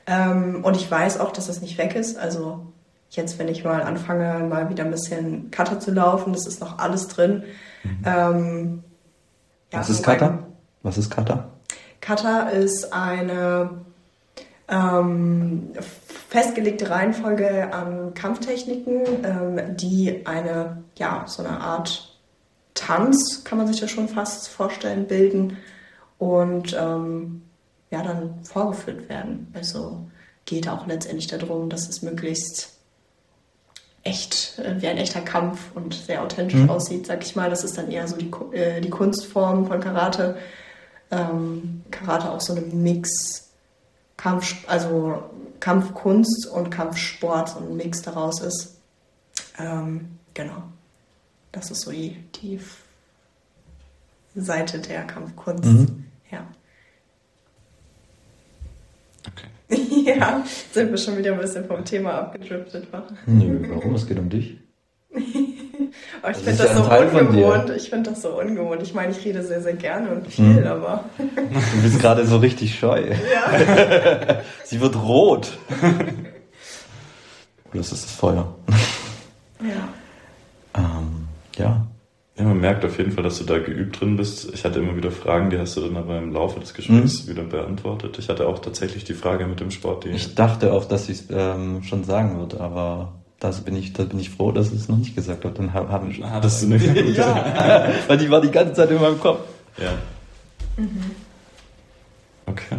Ähm, und ich weiß auch, dass das nicht weg ist. Also jetzt, wenn ich mal anfange, mal wieder ein bisschen Cutter zu laufen, das ist noch alles drin. Mhm. Ähm, ja, Was ist Cutter? Was ist Cutter? Cutter ist eine ähm, festgelegte Reihenfolge an Kampftechniken, ähm, die eine, ja, so eine Art Tanz, kann man sich das schon fast vorstellen, bilden und ähm, ja, dann vorgeführt werden. Also geht auch letztendlich darum, dass es möglichst echt, äh, wie ein echter Kampf und sehr authentisch mhm. aussieht, sag ich mal. Das ist dann eher so die, äh, die Kunstform von Karate. Ähm, Karate auch so eine Mix Kampf, also Kampfkunst und Kampfsport, so ein Mix daraus ist. Ähm, genau. Das ist so die, die Seite der Kampfkunst. Mhm. Ja. Okay. ja, sind wir schon wieder ein bisschen vom Thema abgedriftet. Nö, warum? Es geht um dich. oh, ich finde das, das so ungewohnt. Ich finde das so ungewohnt. Ich meine, ich rede sehr, sehr gerne und viel, hm. aber. du bist gerade so richtig scheu. Ja. Sie wird rot. das ist das Feuer. Ja. Ähm, ja. Ja, man merkt auf jeden Fall, dass du da geübt drin bist. Ich hatte immer wieder Fragen, die hast du dann aber im Laufe des Gesprächs mhm. wieder beantwortet. Ich hatte auch tatsächlich die Frage mit dem Sport. Die ich dachte auch, dass ich es ähm, schon sagen würde, aber das bin ich, da bin ich froh, dass ich es noch nicht gesagt habe. Dann haben wir schon. Hattest du nicht? ja. Weil die war die ganze Zeit in meinem Kopf. Ja. Mhm. Okay.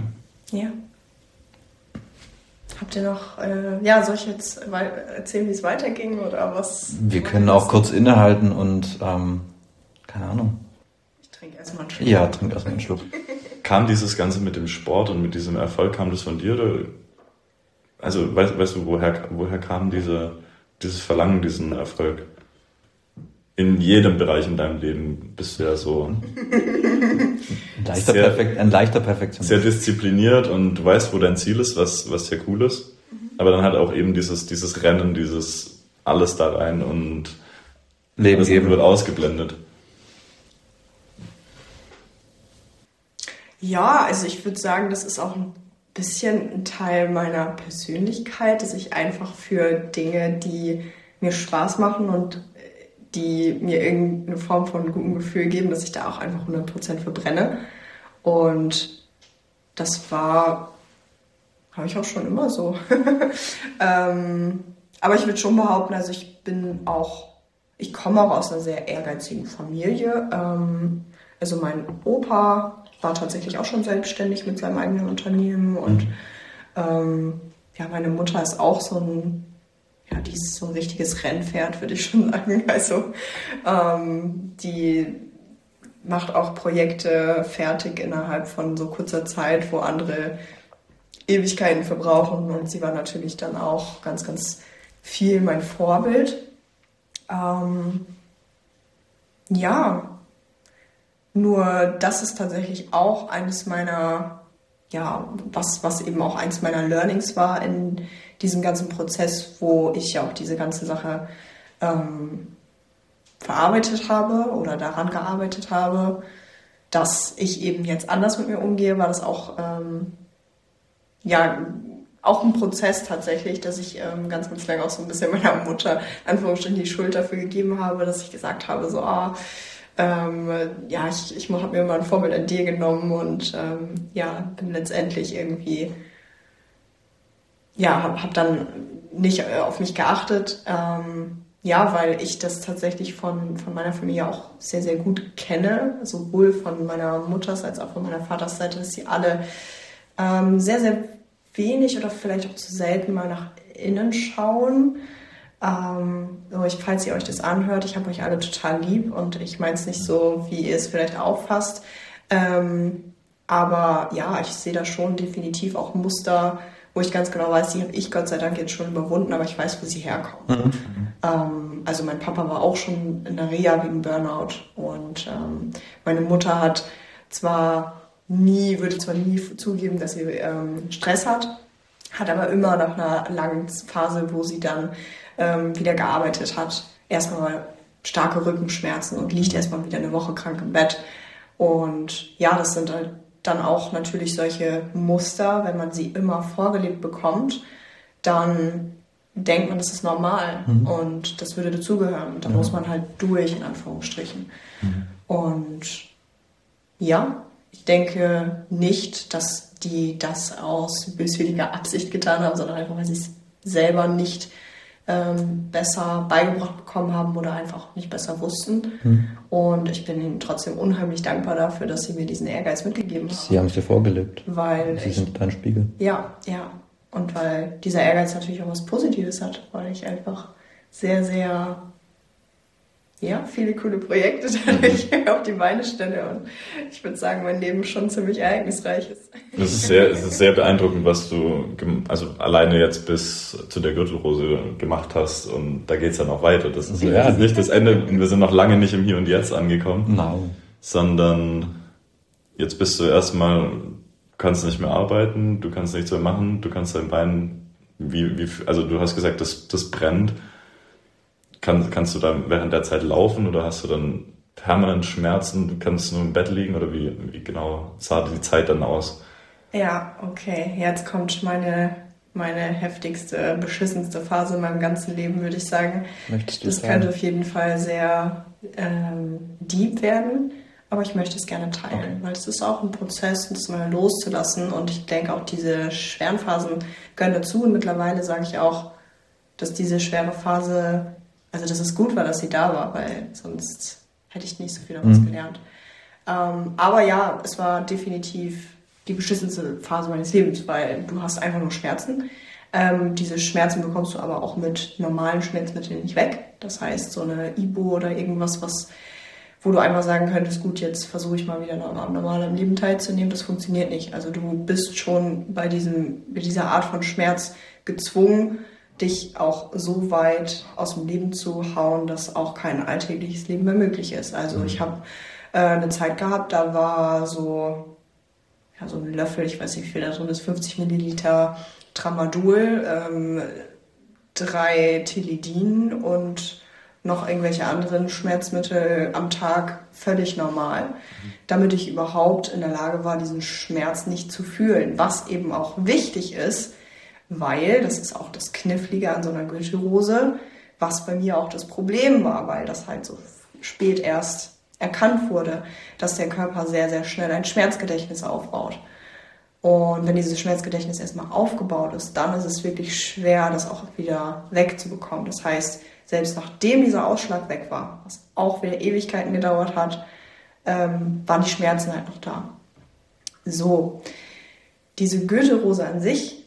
Ja. Habt ihr noch, äh, ja, soll ich jetzt erzählen, wie es weiterging oder was? Wir können auch kurz innehalten und, ähm, keine Ahnung. Ich trinke erstmal einen Schluck. Ja, trink erstmal einen Schluck. kam dieses Ganze mit dem Sport und mit diesem Erfolg, kam das von dir oder? Also, weißt, weißt du, woher, woher kam diese, dieses Verlangen, diesen Erfolg. In jedem Bereich in deinem Leben bist du ja so ein leichter, sehr, Perfekt, ein leichter Perfektionist. Sehr diszipliniert und du weißt, wo dein Ziel ist, was, was sehr cool ist. Aber dann halt auch eben dieses, dieses Rennen, dieses alles da rein und Leben geben. wird ausgeblendet. Ja, also ich würde sagen, das ist auch ein bisschen ein Teil meiner Persönlichkeit, dass ich einfach für Dinge, die mir Spaß machen und äh, die mir irgendeine Form von gutem Gefühl geben, dass ich da auch einfach 100% verbrenne. Und das war, habe ich auch schon immer so. ähm, aber ich würde schon behaupten, also ich bin auch, ich komme auch aus einer sehr ehrgeizigen Familie. Ähm, also mein Opa war tatsächlich auch schon selbstständig mit seinem eigenen Unternehmen und ähm, ja, meine Mutter ist auch so ein, ja, die ist so ein richtiges Rennpferd, würde ich schon sagen. Also ähm, die macht auch Projekte fertig innerhalb von so kurzer Zeit, wo andere Ewigkeiten verbrauchen und sie war natürlich dann auch ganz, ganz viel mein Vorbild. Ähm, ja, nur das ist tatsächlich auch eines meiner, ja, was, was eben auch eines meiner Learnings war in diesem ganzen Prozess, wo ich ja auch diese ganze Sache ähm, verarbeitet habe oder daran gearbeitet habe, dass ich eben jetzt anders mit mir umgehe, war das auch, ähm, ja, auch ein Prozess tatsächlich, dass ich ähm, ganz, ganz lange auch so ein bisschen meiner Mutter Anführungsstrichen die Schuld dafür gegeben habe, dass ich gesagt habe, so, ah, ähm, ja, ich, ich habe mir mal ein Vorbild an dir genommen und ähm, ja, bin letztendlich irgendwie, ja, habe hab dann nicht äh, auf mich geachtet. Ähm, ja, weil ich das tatsächlich von, von meiner Familie auch sehr, sehr gut kenne, sowohl von meiner Mutters als auch von meiner Vatersseite, dass sie alle ähm, sehr, sehr wenig oder vielleicht auch zu selten mal nach innen schauen. Ähm, ich, falls ihr euch das anhört, ich habe euch alle total lieb und ich meine es nicht so, wie ihr es vielleicht auffasst. Ähm, aber ja, ich sehe da schon definitiv auch Muster, wo ich ganz genau weiß, die habe ich Gott sei Dank jetzt schon überwunden, aber ich weiß, wo sie herkommen. Mhm. Ähm, also mein Papa war auch schon in der Reha wegen Burnout und ähm, meine Mutter hat zwar nie, würde zwar nie zugeben, dass sie ähm, Stress hat, hat aber immer nach einer langen Phase, wo sie dann ähm, wieder gearbeitet hat, erstmal starke Rückenschmerzen und liegt erstmal wieder eine Woche krank im Bett. Und ja, das sind halt dann auch natürlich solche Muster, wenn man sie immer vorgelebt bekommt, dann denkt man, das ist normal mhm. und das würde dazugehören. Da mhm. muss man halt durch, in Anführungsstrichen. Mhm. Und ja, ich denke nicht, dass die das aus böswilliger Absicht getan haben, sondern einfach, weil sie es selber nicht ähm, besser beigebracht bekommen haben oder einfach nicht besser wussten. Hm. Und ich bin ihnen trotzdem unheimlich dankbar dafür, dass sie mir diesen Ehrgeiz mitgegeben haben. Sie haben es dir vorgelebt. Weil sie ich, sind dein Spiegel. Ja, ja. Und weil dieser Ehrgeiz natürlich auch was Positives hat, weil ich einfach sehr, sehr ja, viele coole Projekte dadurch auf die Beine stelle und ich würde sagen, mein Leben schon ziemlich ereignisreich ist. Das ist sehr, es ist sehr beeindruckend, was du also alleine jetzt bis zu der Gürtelrose gemacht hast und da geht es dann auch weiter. Das ist ja. nicht das Ende wir sind noch lange nicht im Hier und Jetzt angekommen, no. sondern jetzt bist du erstmal, kannst nicht mehr arbeiten, du kannst nichts mehr machen, du kannst dein Bein, wie, wie, also du hast gesagt, das, das brennt kann, kannst du dann während der Zeit laufen oder hast du dann permanent Schmerzen? Du kannst nur im Bett liegen oder wie, wie genau sah die Zeit dann aus? Ja, okay. Jetzt kommt meine, meine heftigste, beschissenste Phase in meinem ganzen Leben, würde ich sagen. Möchtest du das sagen? könnte auf jeden Fall sehr ähm, deep werden, aber ich möchte es gerne teilen, okay. weil es ist auch ein Prozess, das mal loszulassen und ich denke auch diese schweren Phasen gehören dazu und mittlerweile sage ich auch, dass diese schwere Phase also dass es gut war, dass sie da war, weil sonst hätte ich nicht so viel daraus mhm. gelernt. Ähm, aber ja, es war definitiv die beschissenste Phase meines Lebens, weil du hast einfach nur Schmerzen. Ähm, diese Schmerzen bekommst du aber auch mit normalen Schmerzmitteln nicht weg. Das heißt, so eine Ibo oder irgendwas, was, wo du einfach sagen könntest, gut, jetzt versuche ich mal wieder normal am Leben teilzunehmen, das funktioniert nicht. Also du bist schon bei, diesem, bei dieser Art von Schmerz gezwungen, dich auch so weit aus dem Leben zu hauen, dass auch kein alltägliches Leben mehr möglich ist. Also mhm. ich habe äh, eine Zeit gehabt, da war so, ja, so ein Löffel, ich weiß nicht, wie viel da drin ist, 50 Milliliter Tramadol, ähm, drei Tilidin und noch irgendwelche anderen Schmerzmittel am Tag völlig normal, mhm. damit ich überhaupt in der Lage war, diesen Schmerz nicht zu fühlen. Was eben auch wichtig ist, weil, das ist auch das Knifflige an so einer Gürtelrose, was bei mir auch das Problem war, weil das halt so spät erst erkannt wurde, dass der Körper sehr, sehr schnell ein Schmerzgedächtnis aufbaut. Und wenn dieses Schmerzgedächtnis erstmal aufgebaut ist, dann ist es wirklich schwer, das auch wieder wegzubekommen. Das heißt, selbst nachdem dieser Ausschlag weg war, was auch wieder Ewigkeiten gedauert hat, ähm, waren die Schmerzen halt noch da. So, diese Gürtelrose an sich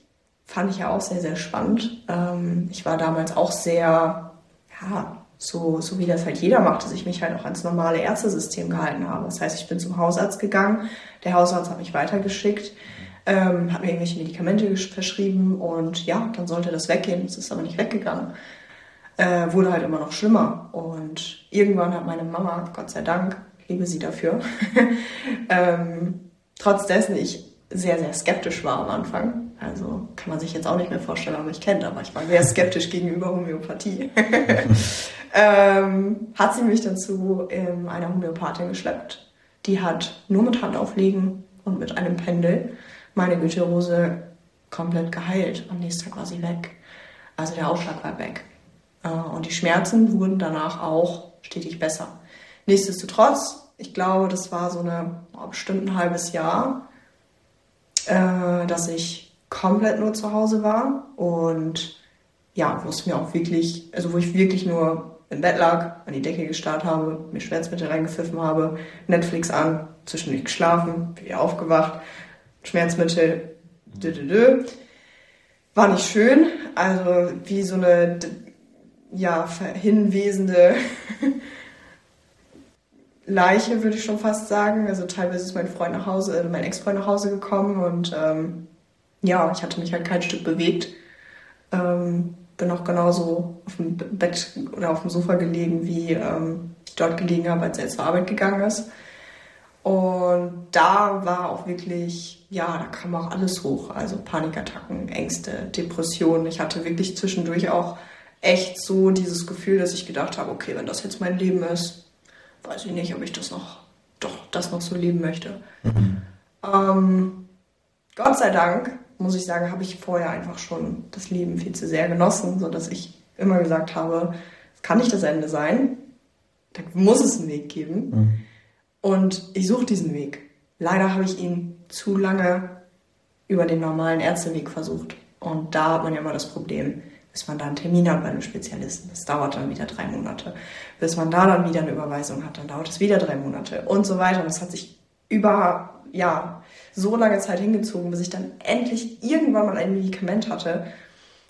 fand ich ja auch sehr, sehr spannend. Ähm, ich war damals auch sehr, ja, so, so wie das halt jeder macht, dass ich mich halt auch ans normale Ärztesystem gehalten habe. Das heißt, ich bin zum Hausarzt gegangen, der Hausarzt hat mich weitergeschickt, ähm, hat mir irgendwelche Medikamente verschrieben und ja, dann sollte das weggehen. Es ist aber nicht weggegangen. Äh, wurde halt immer noch schlimmer. Und irgendwann hat meine Mama, Gott sei Dank, liebe sie dafür, ähm, trotz dessen ich sehr, sehr skeptisch war am Anfang, also kann man sich jetzt auch nicht mehr vorstellen, wenn man mich kennt, aber ich war sehr skeptisch gegenüber Homöopathie. ähm, hat sie mich dann zu ähm, einer Homöopathin geschleppt. Die hat nur mit Handauflegen und mit einem Pendel meine Gürtelrose komplett geheilt. Am nächsten Tag war sie weg. Also der Ausschlag war weg. Äh, und die Schmerzen wurden danach auch stetig besser. Nichtsdestotrotz, ich glaube, das war so eine bestimmt ein halbes Jahr, äh, dass ich komplett nur zu Hause war und ja, wo es mir auch wirklich, also wo ich wirklich nur im Bett lag, an die Decke gestarrt habe, mir Schmerzmittel reingepfiffen habe, Netflix an, zwischendurch geschlafen, wieder aufgewacht, Schmerzmittel, dü -dü -dü. war nicht schön, also wie so eine ja, hinwesende Leiche, würde ich schon fast sagen. Also teilweise ist mein Freund nach Hause, äh, mein Ex-Freund nach Hause gekommen und ähm, ja, ich hatte mich halt kein Stück bewegt. Ähm, bin auch genauso auf dem Bett oder auf dem Sofa gelegen, wie ähm, ich dort gelegen habe, als er zur Arbeit gegangen ist. Und da war auch wirklich, ja, da kam auch alles hoch. Also Panikattacken, Ängste, Depressionen. Ich hatte wirklich zwischendurch auch echt so dieses Gefühl, dass ich gedacht habe, okay, wenn das jetzt mein Leben ist, weiß ich nicht, ob ich das noch doch das noch so leben möchte. Mhm. Ähm, Gott sei Dank, muss ich sagen, habe ich vorher einfach schon das Leben viel zu sehr genossen, sodass ich immer gesagt habe, es kann nicht das Ende sein, da muss es einen Weg geben. Mhm. Und ich suche diesen Weg. Leider habe ich ihn zu lange über den normalen Ärzteweg versucht. Und da hat man ja immer das Problem, bis man da einen Termin hat bei einem Spezialisten. Das dauert dann wieder drei Monate. Bis man da dann wieder eine Überweisung hat, dann dauert es wieder drei Monate und so weiter. Und das hat sich über, ja, so lange Zeit hingezogen, bis ich dann endlich irgendwann mal ein Medikament hatte,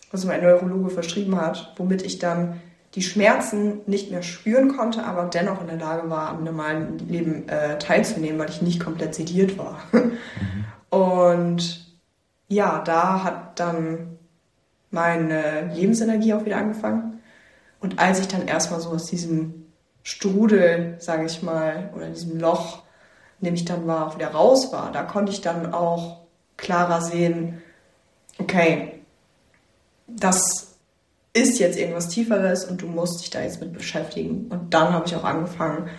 was mir ein Neurologe verschrieben hat, womit ich dann die Schmerzen nicht mehr spüren konnte, aber dennoch in der Lage war, am normalen Leben äh, teilzunehmen, weil ich nicht komplett sediert war. Mhm. Und ja, da hat dann meine Lebensenergie auch wieder angefangen. Und als ich dann erstmal so aus diesem Strudel, sage ich mal, oder diesem Loch, in dem ich dann war, auch wieder raus war, da konnte ich dann auch klarer sehen, okay, das ist jetzt irgendwas Tieferes und du musst dich da jetzt mit beschäftigen. Und dann habe ich auch angefangen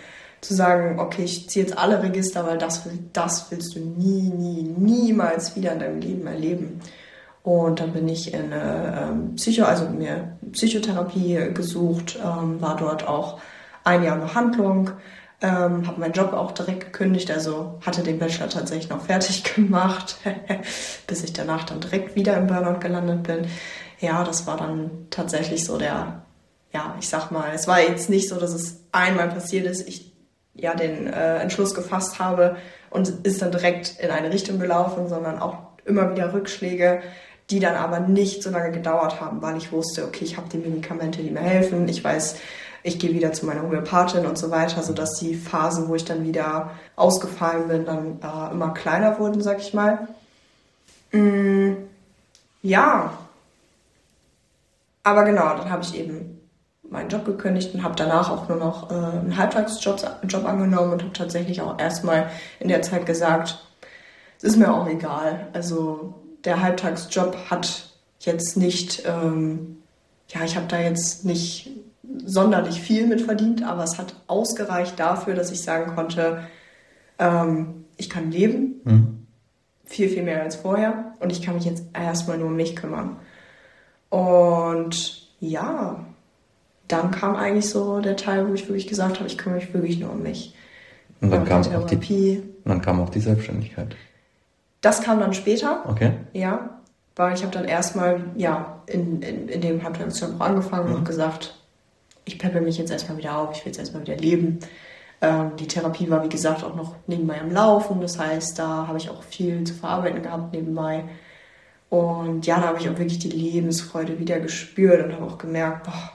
zu sagen, okay, ich ziehe jetzt alle Register, weil das, das willst du nie, nie, niemals wieder in deinem Leben erleben. Und dann bin ich in eine ähm, Psycho, also mir Psychotherapie gesucht, ähm, war dort auch ein Jahr in Behandlung, ähm, habe meinen Job auch direkt gekündigt, also hatte den Bachelor tatsächlich noch fertig gemacht, bis ich danach dann direkt wieder im Burnout gelandet bin. Ja, das war dann tatsächlich so der, ja, ich sag mal, es war jetzt nicht so, dass es einmal passiert ist, ich ja den äh, Entschluss gefasst habe und ist dann direkt in eine Richtung gelaufen, sondern auch immer wieder Rückschläge, die dann aber nicht so lange gedauert haben, weil ich wusste, okay, ich habe die Medikamente, die mir helfen, ich weiß, ich gehe wieder zu meiner Homöopathin und so weiter, sodass die Phasen, wo ich dann wieder ausgefallen bin, dann äh, immer kleiner wurden, sag ich mal. Mm, ja, aber genau, dann habe ich eben meinen Job gekündigt und habe danach auch nur noch äh, einen Halbtagsjob Job angenommen und habe tatsächlich auch erstmal in der Zeit gesagt, es ist mir auch egal. Also der Halbtagsjob hat jetzt nicht, ähm, ja, ich habe da jetzt nicht sonderlich viel mit verdient, aber es hat ausgereicht dafür, dass ich sagen konnte, ähm, ich kann leben, mhm. viel, viel mehr als vorher und ich kann mich jetzt erstmal nur um mich kümmern. Und ja, dann kam eigentlich so der Teil, wo ich wirklich gesagt habe, ich kümmere mich wirklich nur um mich. Und dann, kam auch, die, dann kam auch die Selbstständigkeit. Das kam dann später. Okay. Ja, weil ich habe dann erstmal ja, in, in, in dem Handwerksjob angefangen mhm. und gesagt, ich peppe mich jetzt erstmal wieder auf, ich will jetzt erstmal wieder leben. Ähm, die Therapie war, wie gesagt, auch noch nebenbei am Laufen. Das heißt, da habe ich auch viel zu verarbeiten gehabt nebenbei. Und ja, da habe ich auch wirklich die Lebensfreude wieder gespürt und habe auch gemerkt, boah,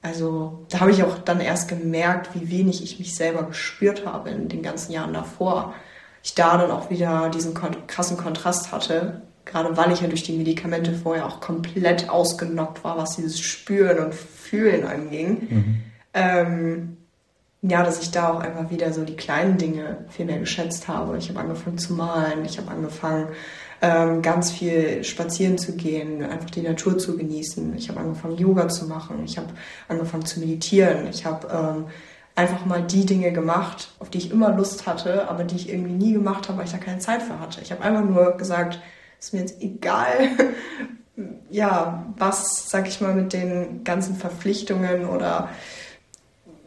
also da habe ich auch dann erst gemerkt, wie wenig ich mich selber gespürt habe in den ganzen Jahren davor. Ich da dann auch wieder diesen krassen Kontrast hatte, gerade weil ich ja durch die Medikamente vorher auch komplett ausgenockt war, was dieses Spüren und Fühlen anging. Mhm. Ähm, ja, dass ich da auch einfach wieder so die kleinen Dinge viel mehr geschätzt habe. Ich habe angefangen zu malen, ich habe angefangen ähm, ganz viel spazieren zu gehen, einfach die Natur zu genießen. Ich habe angefangen, Yoga zu machen. Ich habe angefangen zu meditieren. Ich habe ähm, einfach mal die Dinge gemacht, auf die ich immer Lust hatte, aber die ich irgendwie nie gemacht habe, weil ich da keine Zeit für hatte. Ich habe einfach nur gesagt, ist mir jetzt egal, ja, was, sag ich mal, mit den ganzen Verpflichtungen oder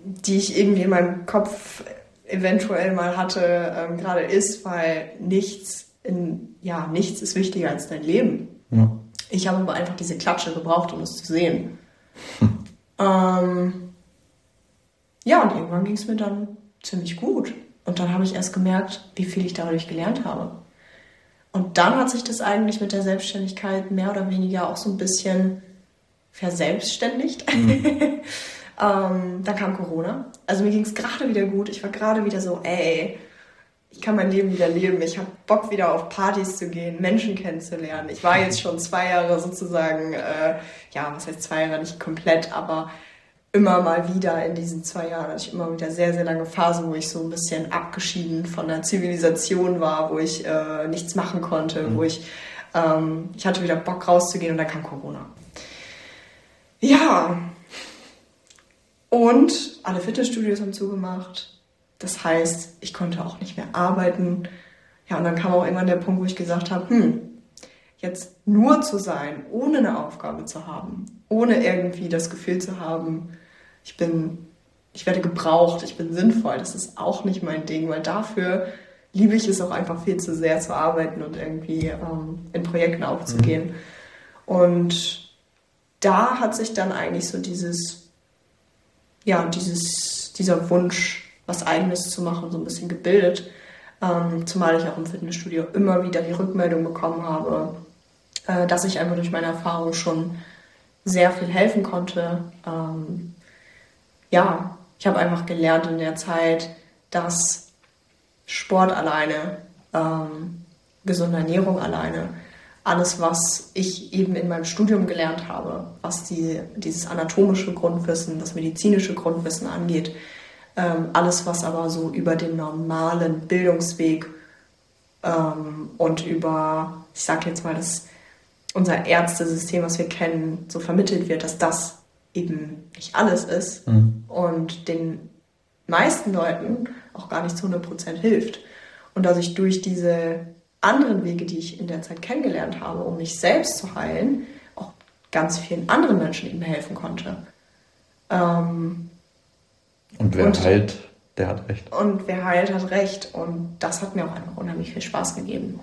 die ich irgendwie in meinem Kopf eventuell mal hatte, ähm, gerade ist, weil nichts in, ja, nichts ist wichtiger als dein Leben. Ja. Ich habe aber einfach diese Klatsche gebraucht, um es zu sehen. Hm. Ähm, ja, und irgendwann ging es mir dann ziemlich gut. Und dann habe ich erst gemerkt, wie viel ich dadurch gelernt habe. Und dann hat sich das eigentlich mit der Selbstständigkeit mehr oder weniger auch so ein bisschen verselbstständigt. Mhm. ähm, dann kam Corona. Also mir ging es gerade wieder gut. Ich war gerade wieder so, ey, ich kann mein Leben wieder leben. Ich habe Bock wieder auf Partys zu gehen, Menschen kennenzulernen. Ich war jetzt schon zwei Jahre sozusagen, äh, ja, was heißt zwei Jahre nicht komplett, aber immer mal wieder in diesen zwei Jahren hatte ich immer wieder sehr, sehr lange Phasen, wo ich so ein bisschen abgeschieden von der Zivilisation war, wo ich äh, nichts machen konnte, mhm. wo ich, ähm, ich hatte wieder Bock rauszugehen und dann kam Corona. Ja. Und alle Fitnessstudios haben zugemacht Das heißt, ich konnte auch nicht mehr arbeiten. Ja, und dann kam auch irgendwann der Punkt, wo ich gesagt habe, hm, jetzt nur zu sein, ohne eine Aufgabe zu haben, ohne irgendwie das Gefühl zu haben, ich bin, ich werde gebraucht, ich bin sinnvoll, das ist auch nicht mein Ding, weil dafür liebe ich es auch einfach viel zu sehr zu arbeiten und irgendwie ähm, in Projekten aufzugehen. Mhm. Und da hat sich dann eigentlich so dieses, ja, dieses, dieser Wunsch, was Eigenes zu machen, so ein bisschen gebildet. Ähm, zumal ich auch im Fitnessstudio immer wieder die Rückmeldung bekommen habe, äh, dass ich einfach durch meine Erfahrung schon sehr viel helfen konnte. Ähm, ja, ich habe einfach gelernt in der Zeit, dass Sport alleine, ähm, gesunde Ernährung alleine, alles, was ich eben in meinem Studium gelernt habe, was die, dieses anatomische Grundwissen, das medizinische Grundwissen angeht, ähm, alles, was aber so über den normalen Bildungsweg ähm, und über, ich sage jetzt mal, das unser Ärztesystem, was wir kennen, so vermittelt wird, dass das eben nicht alles ist mhm. und den meisten Leuten auch gar nicht zu 100% hilft. Und dass ich durch diese anderen Wege, die ich in der Zeit kennengelernt habe, um mich selbst zu heilen, auch ganz vielen anderen Menschen eben helfen konnte. Ähm, und wer und, heilt, der hat recht. Und wer heilt, hat recht. Und das hat mir auch einfach unheimlich viel Spaß gegeben.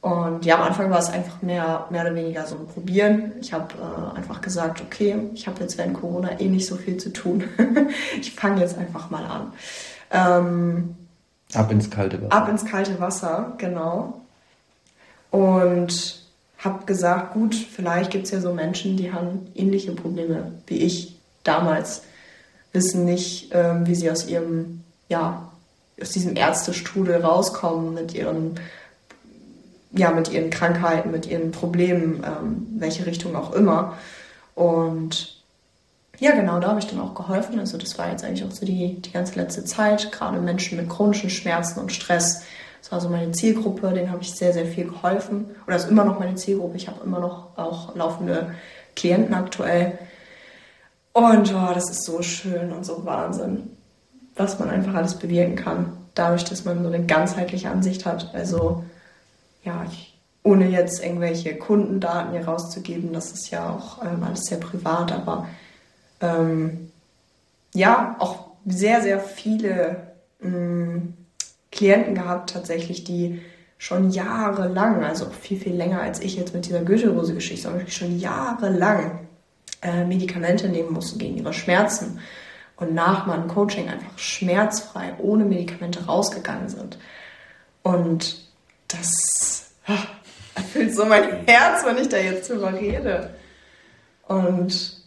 Und ja, am Anfang war es einfach mehr, mehr oder weniger so ein Probieren. Ich habe äh, einfach gesagt, okay, ich habe jetzt während Corona eh nicht so viel zu tun. ich fange jetzt einfach mal an. Ähm, ab ins kalte Wasser. Ab ins kalte Wasser, genau. Und habe gesagt, gut, vielleicht gibt es ja so Menschen, die haben ähnliche Probleme wie ich damals, wissen nicht, ähm, wie sie aus ihrem, ja, aus diesem Ärztestrudel rauskommen mit ihren ja, mit ihren Krankheiten, mit ihren Problemen, ähm, welche Richtung auch immer. Und ja, genau, da habe ich dann auch geholfen. Also das war jetzt eigentlich auch so die, die ganze letzte Zeit, gerade Menschen mit chronischen Schmerzen und Stress. Das war so meine Zielgruppe, denen habe ich sehr, sehr viel geholfen. Oder ist immer noch meine Zielgruppe. Ich habe immer noch auch laufende Klienten aktuell. Und oh, das ist so schön und so Wahnsinn, was man einfach alles bewirken kann, dadurch, dass man so eine ganzheitliche Ansicht hat. Also ja, ich, ohne jetzt irgendwelche Kundendaten hier rauszugeben, das ist ja auch ähm, alles sehr privat, aber ähm, ja, auch sehr, sehr viele ähm, Klienten gehabt tatsächlich, die schon jahrelang, also viel, viel länger als ich jetzt mit dieser Goethe-Rose-Geschichte, sondern schon jahrelang äh, Medikamente nehmen mussten gegen ihre Schmerzen und nach meinem Coaching einfach schmerzfrei ohne Medikamente rausgegangen sind. Und das erfüllt so mein Herz, wenn ich da jetzt drüber rede. Und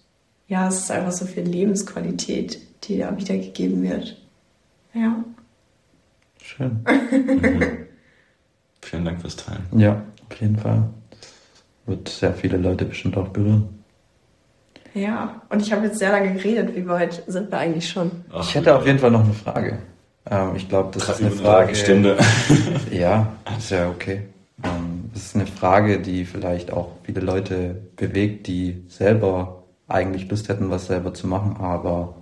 ja, es ist einfach so viel Lebensqualität, die da wiedergegeben wird. Ja. Schön. mhm. Vielen Dank fürs Teilen. Ja, auf jeden Fall. Wird sehr viele Leute bestimmt auch berühren. Ja, und ich habe jetzt sehr lange geredet. Wie weit sind wir eigentlich schon? Ach, ich hätte auf jeden Fall noch eine Frage. Ähm, ich glaube, das ist eine Frage. Stunde. ja, ist ja okay. Ähm, das ist eine Frage, die vielleicht auch viele Leute bewegt, die selber eigentlich Lust hätten, was selber zu machen, aber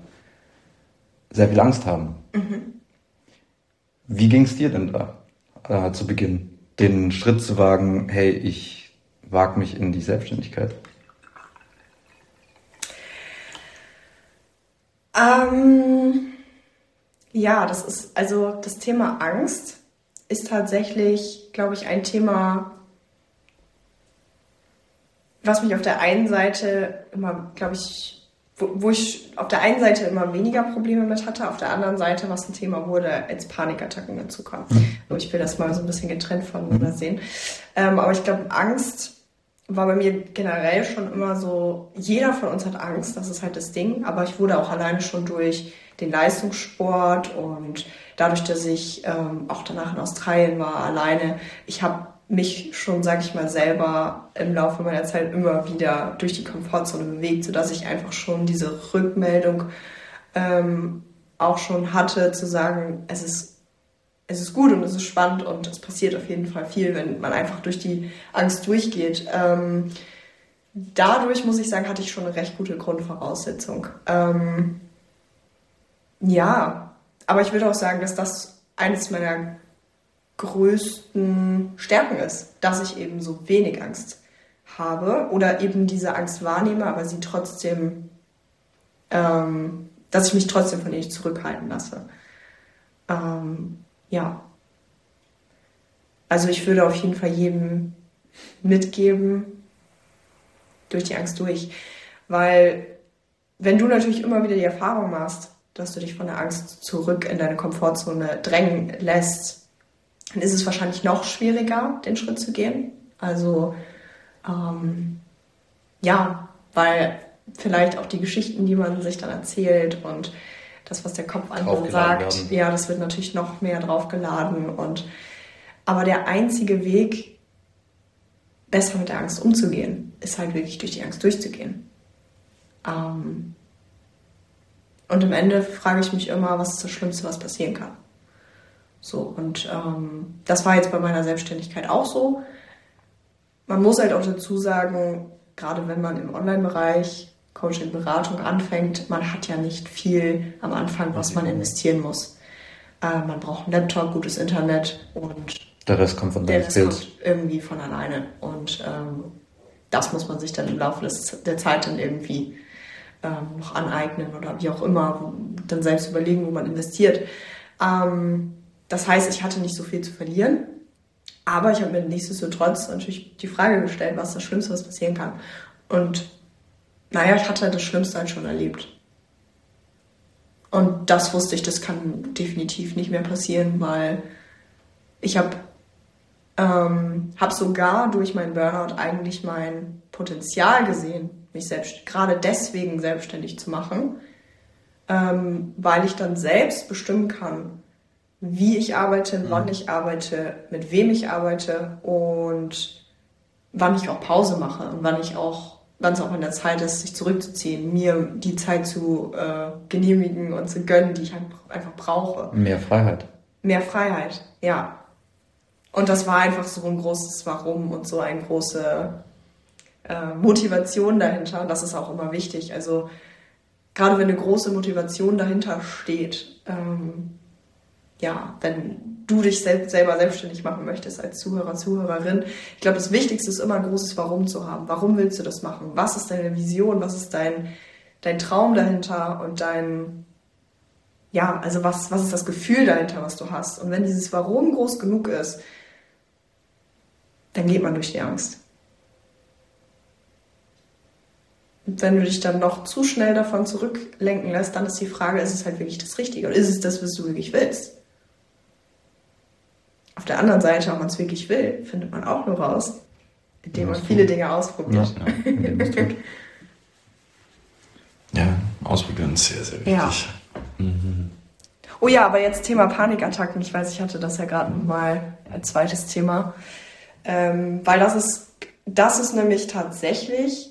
sehr viel Angst haben. Mhm. Wie ging es dir denn da äh, zu Beginn? Den Schritt zu wagen, hey, ich wage mich in die Selbstständigkeit? Ähm, ja, das ist, also das Thema Angst ist tatsächlich, glaube ich, ein Thema, was mich auf der einen Seite immer, glaube ich, wo, wo, ich auf der einen Seite immer weniger Probleme mit hatte, auf der anderen Seite, was ein Thema wurde, als Panikattacken dazu kommen. Mhm. Ich will das mal so ein bisschen getrennt voneinander mhm. sehen. Ähm, aber ich glaube, Angst war bei mir generell schon immer so, jeder von uns hat Angst, das ist halt das Ding, aber ich wurde auch alleine schon durch den Leistungssport und dadurch, dass ich ähm, auch danach in Australien war, alleine, ich habe mich schon, sage ich mal, selber im Laufe meiner Zeit immer wieder durch die Komfortzone bewegt, sodass ich einfach schon diese Rückmeldung ähm, auch schon hatte, zu sagen, es ist, es ist gut und es ist spannend und es passiert auf jeden Fall viel, wenn man einfach durch die Angst durchgeht. Ähm, dadurch, muss ich sagen, hatte ich schon eine recht gute Grundvoraussetzung. Ähm, ja, aber ich würde auch sagen, dass das eines meiner größten Stärken ist, dass ich eben so wenig Angst habe oder eben diese Angst wahrnehme, aber sie trotzdem, ähm, dass ich mich trotzdem von ihr nicht zurückhalten lasse. Ähm, ja. Also ich würde auf jeden Fall jedem mitgeben, durch die Angst durch. Weil wenn du natürlich immer wieder die Erfahrung machst, dass du dich von der Angst zurück in deine Komfortzone drängen lässt, dann ist es wahrscheinlich noch schwieriger, den Schritt zu gehen. Also ähm, ja, weil vielleicht auch die Geschichten, die man sich dann erzählt und das, was der Kopf anderen sagt, werden. ja, das wird natürlich noch mehr draufgeladen. Und aber der einzige Weg, besser mit der Angst umzugehen, ist halt wirklich durch die Angst durchzugehen. Ähm, und am Ende frage ich mich immer, was ist das Schlimmste, was passieren kann. So, und ähm, das war jetzt bei meiner Selbstständigkeit auch so. Man muss halt auch dazu sagen, gerade wenn man im Online-Bereich Coaching-Beratung anfängt, man hat ja nicht viel am Anfang, was man investieren muss. Äh, man braucht einen Laptop, gutes Internet und der Rest kommt von der Rest kommt irgendwie von alleine. Und ähm, das muss man sich dann im Laufe des, der Zeit dann irgendwie ähm, noch aneignen oder wie auch immer, dann selbst überlegen, wo man investiert. Ähm, das heißt, ich hatte nicht so viel zu verlieren, aber ich habe mir nichtsdestotrotz natürlich die Frage gestellt, was das Schlimmste, was passieren kann. Und naja, ich hatte das Schlimmste halt schon erlebt. Und das wusste ich, das kann definitiv nicht mehr passieren, weil ich habe ähm, hab sogar durch meinen Burnout eigentlich mein Potenzial gesehen, mich selbst gerade deswegen selbstständig zu machen, ähm, weil ich dann selbst bestimmen kann, wie ich arbeite, wann mhm. ich arbeite, mit wem ich arbeite und wann ich auch Pause mache und wann ich auch, wann es auch in der Zeit ist, sich zurückzuziehen, mir die Zeit zu äh, genehmigen und zu gönnen, die ich einfach brauche. Mehr Freiheit. Mehr Freiheit, ja. Und das war einfach so ein großes Warum und so eine große äh, Motivation dahinter. Das ist auch immer wichtig. Also gerade wenn eine große Motivation dahinter steht, ähm, ja, wenn du dich selbst, selber selbstständig machen möchtest als Zuhörer, Zuhörerin, ich glaube, das Wichtigste ist immer ein großes Warum zu haben. Warum willst du das machen? Was ist deine Vision? Was ist dein, dein Traum dahinter und dein, ja, also was, was ist das Gefühl dahinter, was du hast? Und wenn dieses Warum groß genug ist, dann geht man durch die Angst. Und wenn du dich dann noch zu schnell davon zurücklenken lässt, dann ist die Frage, ist es halt wirklich das Richtige oder ist es das, was du wirklich willst? Auf der anderen Seite, ob man es wirklich will, findet man auch nur raus, indem man viele Dinge ausprobiert. Ja, ja ausprobieren ist sehr, sehr wichtig. Ja. Mhm. Oh ja, aber jetzt Thema Panikattacken. Ich weiß, ich hatte das ja gerade mal als zweites Thema. Ähm, weil das ist, das ist nämlich tatsächlich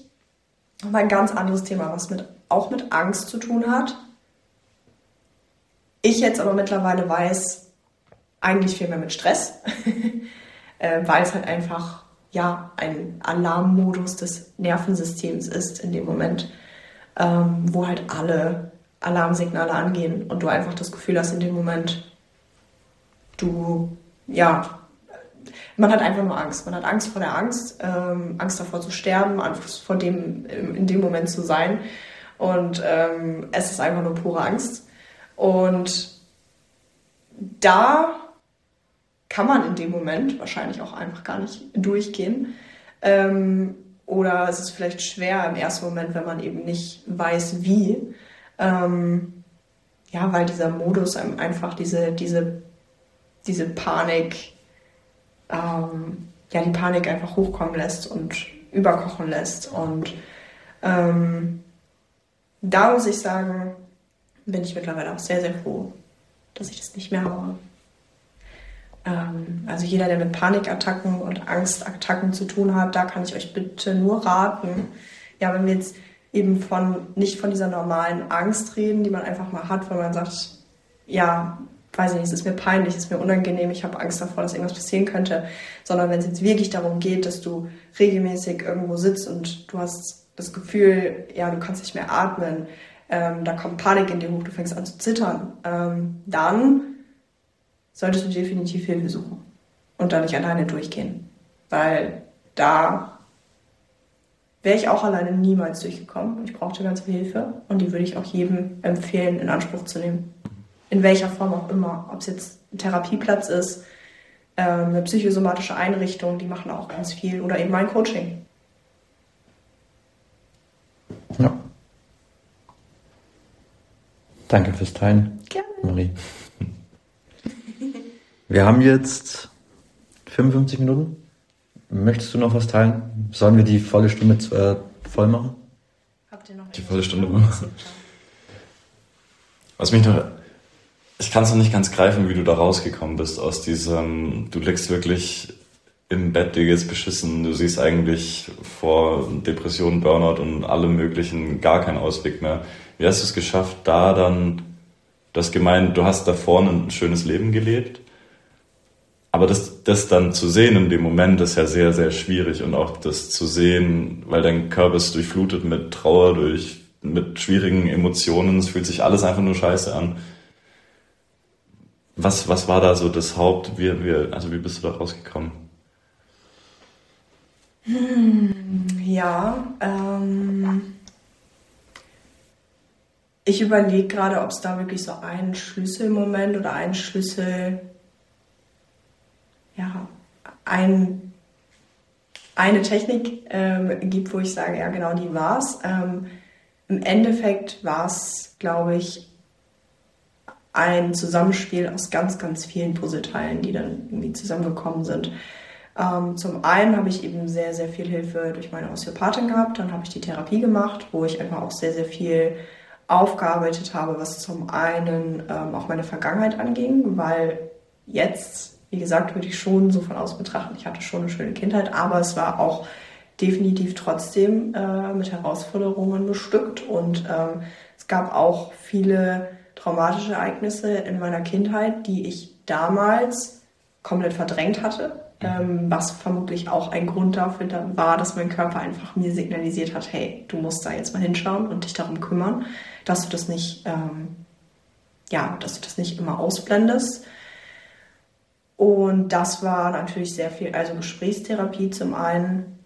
nochmal ein ganz anderes Thema, was mit, auch mit Angst zu tun hat. Ich jetzt aber mittlerweile weiß, eigentlich viel mehr mit Stress, äh, weil es halt einfach ja ein Alarmmodus des Nervensystems ist in dem Moment, ähm, wo halt alle Alarmsignale angehen und du einfach das Gefühl hast in dem Moment, du ja man hat einfach nur Angst. Man hat Angst vor der Angst, ähm, Angst davor zu sterben, Angst vor dem in dem Moment zu sein. Und ähm, es ist einfach nur pure Angst. Und da kann man in dem Moment wahrscheinlich auch einfach gar nicht durchgehen. Ähm, oder es ist vielleicht schwer im ersten Moment, wenn man eben nicht weiß, wie. Ähm, ja, weil dieser Modus einem einfach diese, diese, diese Panik, ähm, ja, die Panik einfach hochkommen lässt und überkochen lässt. Und ähm, da muss ich sagen, bin ich mittlerweile auch sehr, sehr froh, dass ich das nicht mehr habe. Ähm, also jeder, der mit Panikattacken und Angstattacken zu tun hat, da kann ich euch bitte nur raten. Ja, wenn wir jetzt eben von nicht von dieser normalen Angst reden, die man einfach mal hat, weil man sagt, ja, weiß ich nicht, es ist mir peinlich, es ist mir unangenehm, ich habe Angst davor, dass irgendwas passieren könnte, sondern wenn es jetzt wirklich darum geht, dass du regelmäßig irgendwo sitzt und du hast das Gefühl, ja, du kannst nicht mehr atmen, ähm, da kommt Panik in dir hoch, du fängst an zu zittern, ähm, dann solltest du definitiv Hilfe suchen und da nicht alleine durchgehen. Weil da wäre ich auch alleine niemals durchgekommen. Ich brauchte ganz viel Hilfe und die würde ich auch jedem empfehlen, in Anspruch zu nehmen. In welcher Form auch immer. Ob es jetzt ein Therapieplatz ist, ähm, eine psychosomatische Einrichtung, die machen auch ganz viel. Oder eben mein Coaching. Ja. Danke fürs Teilen. Gerne. Marie. Wir haben jetzt 55 Minuten. Möchtest du noch was teilen? Sollen wir die volle Stunde äh, voll machen? Habt ihr noch Die volle Stunde machen. Was mich noch. Ich kann es noch nicht ganz greifen, wie du da rausgekommen bist aus diesem. Du liegst wirklich im Bett, dir geht's beschissen. Du siehst eigentlich vor Depressionen, Burnout und allem Möglichen gar keinen Ausweg mehr. Wie hast du es geschafft, da dann. Du hast gemeint, du hast da vorne ein schönes Leben gelebt. Aber das, das dann zu sehen in dem Moment ist ja sehr, sehr schwierig und auch das zu sehen, weil dein Körper ist durchflutet mit Trauer, durch, mit schwierigen Emotionen, es fühlt sich alles einfach nur scheiße an. Was, was war da so das Haupt, wie, wie, also wie bist du da rausgekommen? Ja, ähm, ich überlege gerade, ob es da wirklich so einen Schlüsselmoment oder einen Schlüssel, ja, ein, eine Technik ähm, gibt, wo ich sage, ja genau, die war's. Ähm, Im Endeffekt war es, glaube ich, ein Zusammenspiel aus ganz, ganz vielen Puzzleteilen, die dann irgendwie zusammengekommen sind. Ähm, zum einen habe ich eben sehr, sehr viel Hilfe durch meine Osteopathin gehabt. Dann habe ich die Therapie gemacht, wo ich einfach auch sehr, sehr viel aufgearbeitet habe, was zum einen ähm, auch meine Vergangenheit anging, weil jetzt, wie gesagt, würde ich schon so von außen betrachten, ich hatte schon eine schöne Kindheit, aber es war auch definitiv trotzdem äh, mit Herausforderungen bestückt und ähm, es gab auch viele traumatische Ereignisse in meiner Kindheit, die ich damals komplett verdrängt hatte ähm, was vermutlich auch ein Grund dafür war, dass mein Körper einfach mir signalisiert hat, hey, du musst da jetzt mal hinschauen und dich darum kümmern, dass du das nicht, ähm, ja, dass du das nicht immer ausblendest. Und das war natürlich sehr viel, also Gesprächstherapie zum einen.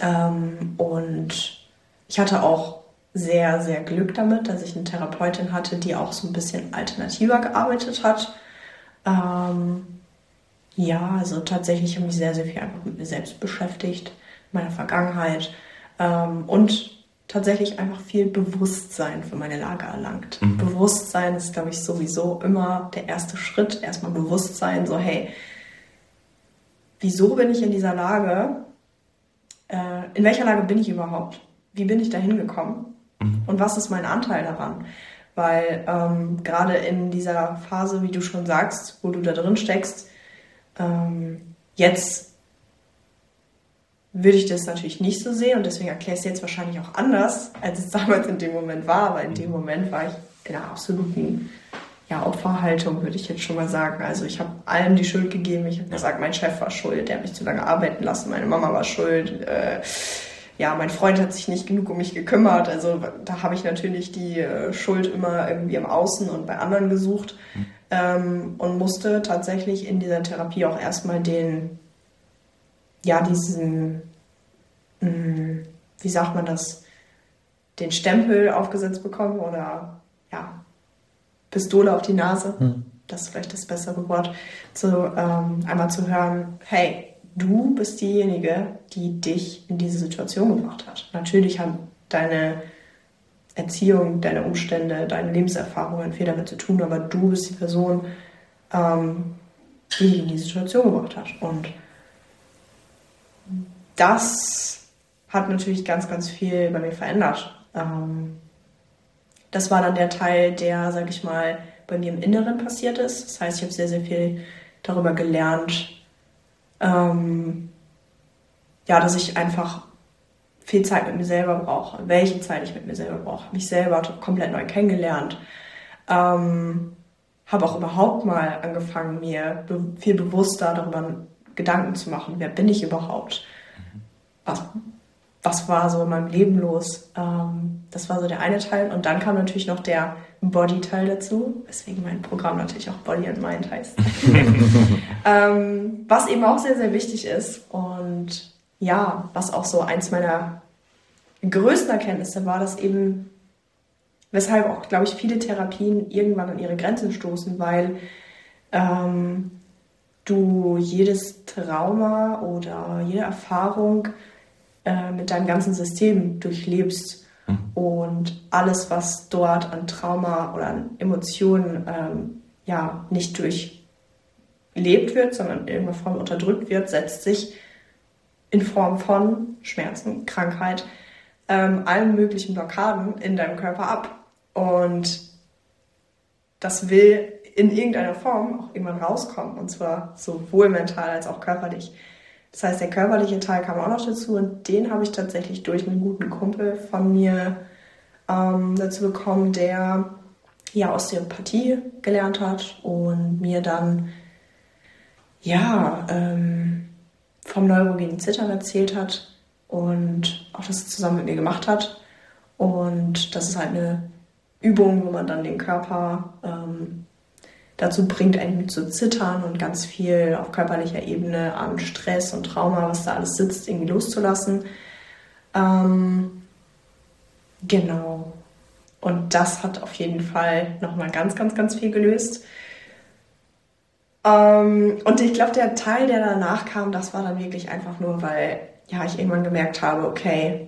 Ähm, und ich hatte auch sehr, sehr Glück damit, dass ich eine Therapeutin hatte, die auch so ein bisschen alternativer gearbeitet hat. Ähm, ja, also tatsächlich habe ich mich sehr, sehr viel einfach mit mir selbst beschäftigt, meiner Vergangenheit ähm, und tatsächlich einfach viel Bewusstsein für meine Lage erlangt. Mhm. Bewusstsein ist, glaube ich, sowieso immer der erste Schritt. Erstmal Bewusstsein, so hey, wieso bin ich in dieser Lage? Äh, in welcher Lage bin ich überhaupt? Wie bin ich da hingekommen? Mhm. Und was ist mein Anteil daran? Weil ähm, gerade in dieser Phase, wie du schon sagst, wo du da drin steckst, ähm, jetzt würde ich das natürlich nicht so sehen und deswegen erkläre ich es jetzt wahrscheinlich auch anders, als es damals in dem Moment war, aber in dem Moment war ich in einer absoluten ja, Opferhaltung, würde ich jetzt schon mal sagen. Also ich habe allem die Schuld gegeben. Ich habe gesagt, mein Chef war schuld, der hat mich zu lange arbeiten lassen, meine Mama war schuld. Äh, ja, mein Freund hat sich nicht genug um mich gekümmert. Also da habe ich natürlich die äh, Schuld immer irgendwie im Außen und bei anderen gesucht. Mhm ähm, und musste tatsächlich in dieser Therapie auch erstmal den, ja, diesen, mh, mm, wie sagt man das, den Stempel aufgesetzt bekommen oder ja, Pistole auf die Nase, hm. das ist vielleicht das bessere Wort, zu, ähm, einmal zu hören, hey, du bist diejenige, die dich in diese Situation gebracht hat. Natürlich haben deine Erziehung, deine Umstände, deine Lebenserfahrungen viel damit zu tun, aber du bist die Person, ähm, die dich in die Situation gebracht hat. Und das hat natürlich ganz, ganz viel bei mir verändert. Ähm, das war dann der Teil, der, sag ich mal, bei mir im Inneren passiert ist. Das heißt, ich habe sehr, sehr viel darüber gelernt, ähm, ja, dass ich einfach viel Zeit mit mir selber brauche, welche Zeit ich mit mir selber brauche, mich selber komplett neu kennengelernt. Ähm, habe auch überhaupt mal angefangen, mir be viel bewusster darüber Gedanken zu machen, wer bin ich überhaupt? Was, was war so in meinem Leben los. Ähm, das war so der eine Teil. Und dann kam natürlich noch der Body-Teil dazu, weswegen mein Programm natürlich auch Body and Mind heißt. ähm, was eben auch sehr, sehr wichtig ist. Und ja, was auch so eins meiner größten Erkenntnisse war, dass eben, weshalb auch, glaube ich, viele Therapien irgendwann an ihre Grenzen stoßen, weil ähm, du jedes Trauma oder jede Erfahrung äh, mit deinem ganzen System durchlebst mhm. und alles, was dort an Trauma oder an Emotionen ähm, ja nicht durchlebt wird, sondern in irgendeiner Form unterdrückt wird, setzt sich in Form von Schmerzen, Krankheit, ähm, allen möglichen Blockaden in deinem Körper ab. Und das will in irgendeiner Form auch irgendwann rauskommen. Und zwar sowohl mental als auch körperlich. Das heißt, der körperliche Teil kam auch noch dazu und den habe ich tatsächlich durch einen guten Kumpel von mir ähm, dazu bekommen, der ja Osteopathie gelernt hat und mir dann ja ähm, vom neurogenen Zittern erzählt hat und auch das zusammen mit mir gemacht hat. Und das ist halt eine Übung, wo man dann den Körper ähm, dazu bringt, einen zu zittern und ganz viel auf körperlicher Ebene an Stress und Trauma, was da alles sitzt, irgendwie loszulassen. Ähm, genau. Und das hat auf jeden Fall nochmal ganz, ganz, ganz viel gelöst. Ähm, und ich glaube, der Teil, der danach kam, das war dann wirklich einfach nur, weil ja, ich irgendwann gemerkt habe, okay,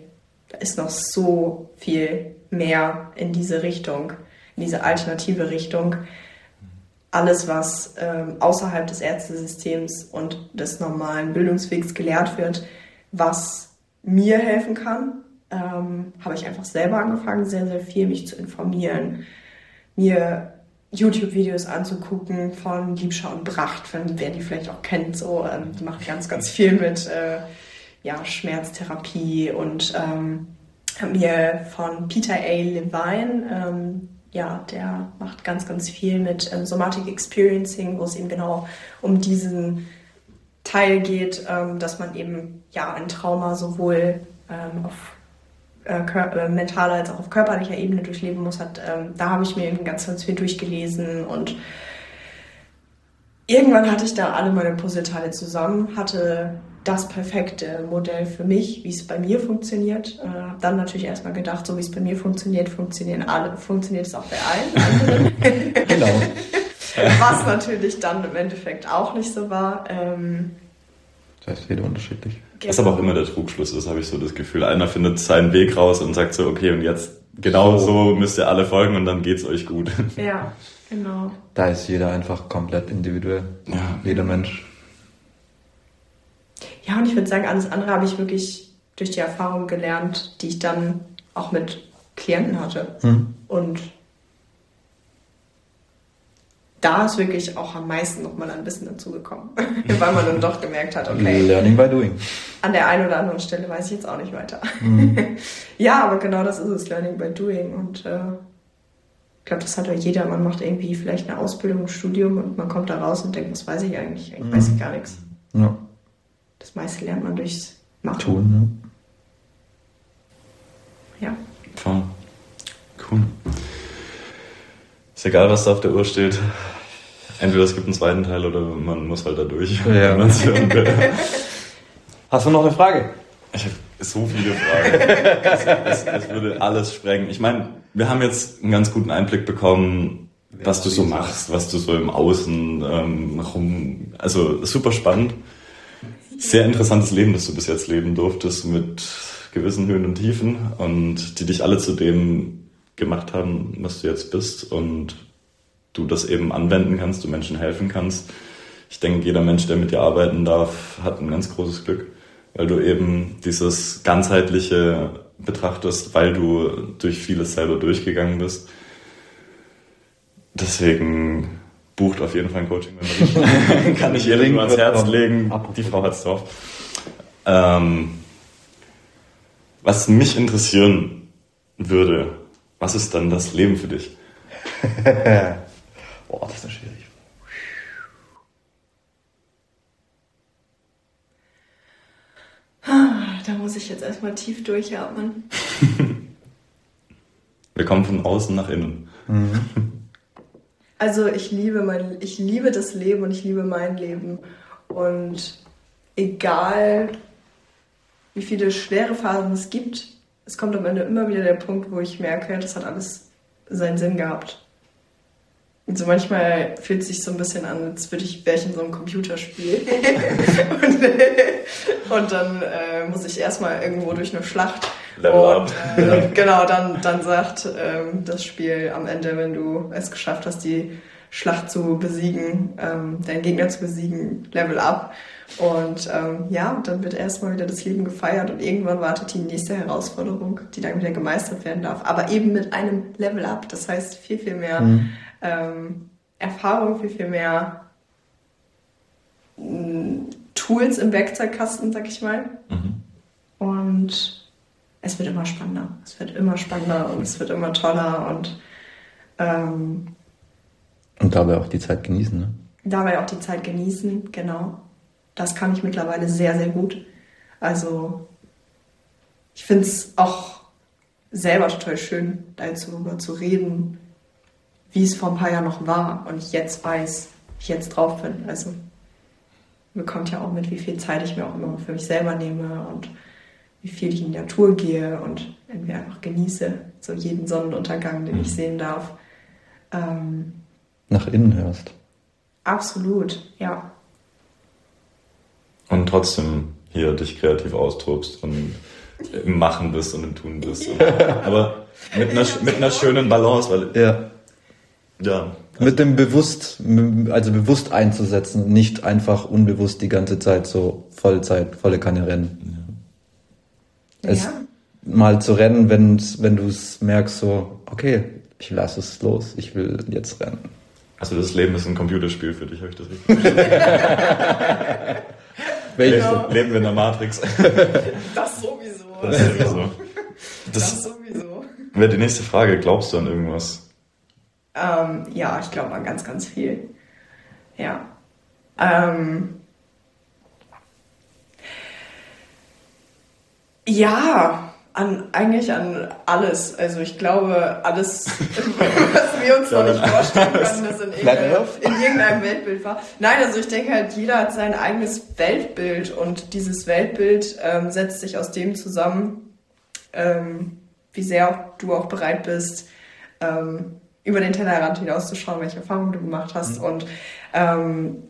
da ist noch so viel mehr in diese Richtung, in diese alternative Richtung alles, was ähm, außerhalb des Ärztesystems und des normalen Bildungswegs gelehrt wird, was mir helfen kann, ähm, habe ich einfach selber angefangen, sehr, sehr viel mich zu informieren, mir YouTube-Videos anzugucken von Liebscher und Bracht, wenn, wer die vielleicht auch kennt, so, ähm, die macht ganz, ganz viel mit äh, ja, Schmerztherapie und ähm, mir von Peter A. Levine ähm, ja, der macht ganz, ganz viel mit ähm, Somatic Experiencing, wo es eben genau um diesen Teil geht, ähm, dass man eben ja ein Trauma sowohl ähm, auf äh, äh, mentaler als auch auf körperlicher Ebene durchleben muss. Hat, ähm, da habe ich mir eben ganz, ganz viel durchgelesen und irgendwann hatte ich da alle meine Puzzleteile zusammen, hatte das perfekte Modell für mich, wie es bei mir funktioniert. Äh, habe dann natürlich erstmal gedacht, so wie es bei mir funktioniert, funktionieren alle, funktioniert es auch bei allen genau. Was natürlich dann im Endeffekt auch nicht so war. Ähm, das heißt, jeder unterschiedlich. Was aber auch immer der Trugschluss ist, habe ich so das Gefühl. Einer findet seinen Weg raus und sagt so, okay, und jetzt genau so, so müsst ihr alle folgen und dann geht's euch gut. Ja, genau. Da ist jeder einfach komplett individuell. Ja. Jeder Mensch ja, und ich würde sagen, alles andere habe ich wirklich durch die Erfahrung gelernt, die ich dann auch mit Klienten hatte. Hm. Und da ist wirklich auch am meisten nochmal ein bisschen dazugekommen, weil man dann doch gemerkt hat, okay. Learning by doing. An der einen oder anderen Stelle weiß ich jetzt auch nicht weiter. Mhm. ja, aber genau das ist es, Learning by doing. Und äh, ich glaube, das hat ja jeder. Man macht irgendwie vielleicht eine Ausbildung, ein Studium und man kommt da raus und denkt, was weiß ich eigentlich? Eigentlich mhm. weiß ich gar nichts. Ja. Das meiste lernt man durchs Machen. Tun, ne? Ja. Voll. Cool. Ist egal, was da auf der Uhr steht. Entweder es gibt einen zweiten Teil oder man muss halt da durch. Ja. Hast du noch eine Frage? Ich habe so viele Fragen. es, es, es, würde alles sprengen. Ich meine, wir haben jetzt einen ganz guten Einblick bekommen, was du so machst, was du so im Außen ähm, rum. Also super spannend sehr interessantes Leben, das du bis jetzt leben durftest, mit gewissen Höhen und Tiefen und die dich alle zu dem gemacht haben, was du jetzt bist und du das eben anwenden kannst, du Menschen helfen kannst. Ich denke, jeder Mensch, der mit dir arbeiten darf, hat ein ganz großes Glück, weil du eben dieses ganzheitliche betrachtest, weil du durch vieles selber durchgegangen bist. Deswegen bucht auf jeden Fall ein Coaching, wenn Kann ich ihr nur ans Herz legen. Die Frau hat's drauf. Ähm, was mich interessieren würde, was ist dann das Leben für dich? Boah, das ist schwierig. Ach, da muss ich jetzt erstmal tief durchatmen. Wir kommen von außen nach innen. Mhm. Also ich liebe mein, ich liebe das Leben und ich liebe mein Leben. Und egal wie viele schwere Phasen es gibt, es kommt am Ende immer wieder der Punkt, wo ich merke, das hat alles seinen Sinn gehabt. Und so manchmal fühlt es sich so ein bisschen an, als würde ich, wäre ich in so einem Computerspiel. und, und, dann äh, muss ich erstmal irgendwo durch eine Schlacht. Level up. Äh, genau, dann, dann sagt ähm, das Spiel am Ende, wenn du es geschafft hast, die Schlacht zu besiegen, ähm, deinen Gegner zu besiegen, Level up. Und ähm, ja, dann wird erstmal wieder das Leben gefeiert und irgendwann wartet die nächste Herausforderung, die dann wieder gemeistert werden darf. Aber eben mit einem Level up. Das heißt viel, viel mehr mhm. Ähm, Erfahrung, viel, viel mehr mm, Tools im Werkzeugkasten, sag ich mal. Mhm. Und es wird immer spannender. Es wird immer spannender und es wird immer toller und ähm, und dabei auch die Zeit genießen, ne? Dabei auch die Zeit genießen, genau. Das kann ich mittlerweile sehr, sehr gut. Also ich finde es auch selber total schön, darüber zu reden, wie es vor ein paar Jahren noch war und ich jetzt weiß, wie ich jetzt drauf bin. Also bekommt ja auch mit, wie viel Zeit ich mir auch immer für mich selber nehme und wie viel ich in die Natur gehe und irgendwie einfach genieße, so jeden Sonnenuntergang, den ich mhm. sehen darf. Ähm, Nach innen hörst. Absolut, ja und trotzdem hier dich kreativ austobst und im Machen bist und im Tun bist. Aber mit einer, mit einer schönen Balance, weil ja. Ja. Mit dem bewusst, also bewusst einzusetzen, nicht einfach unbewusst die ganze Zeit so Vollzeit, volle Kanne rennen. Ja. Es ja. mal zu rennen, wenn, wenn du es merkst, so, okay, ich lasse es los, ich will jetzt rennen. Also das Leben ist ein Computerspiel für dich, habe ich das richtig Welches? Genau. Leben wir in der Matrix. Das sowieso. Das sowieso. Das, das sowieso. Wäre die nächste Frage, glaubst du an irgendwas? Ähm, ja, ich glaube an ganz, ganz viel. Ja. Ähm, ja, an, eigentlich an alles. Also ich glaube, alles, was wir uns noch nicht vorstellen können, das in, irgendein, in irgendeinem Weltbild war. Nein, also ich denke halt, jeder hat sein eigenes Weltbild und dieses Weltbild ähm, setzt sich aus dem zusammen, ähm, wie sehr du auch bereit bist, ähm, über den Tellerrand hinauszuschauen, welche Erfahrungen du gemacht hast mhm. und ähm,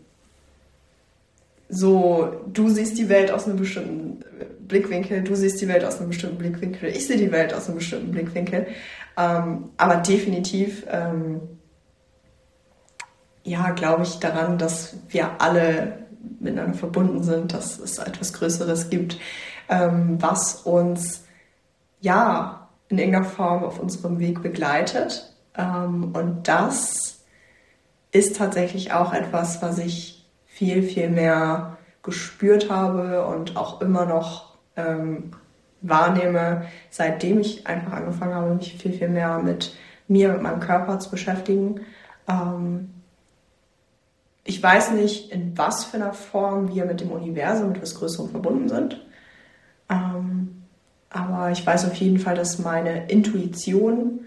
so, du siehst die Welt aus einem bestimmten Blickwinkel, du siehst die Welt aus einem bestimmten Blickwinkel, ich sehe die Welt aus einem bestimmten Blickwinkel. Ähm, aber definitiv, ähm, ja, glaube ich daran, dass wir alle miteinander verbunden sind, dass es etwas Größeres gibt, ähm, was uns, ja, in irgendeiner Form auf unserem Weg begleitet. Ähm, und das ist tatsächlich auch etwas, was ich viel, viel mehr gespürt habe und auch immer noch ähm, wahrnehme, seitdem ich einfach angefangen habe, mich viel, viel mehr mit mir, mit meinem Körper zu beschäftigen. Ähm, ich weiß nicht, in was für einer Form wir mit dem Universum, mit etwas Größerem verbunden sind. Ähm, aber ich weiß auf jeden Fall, dass meine Intuition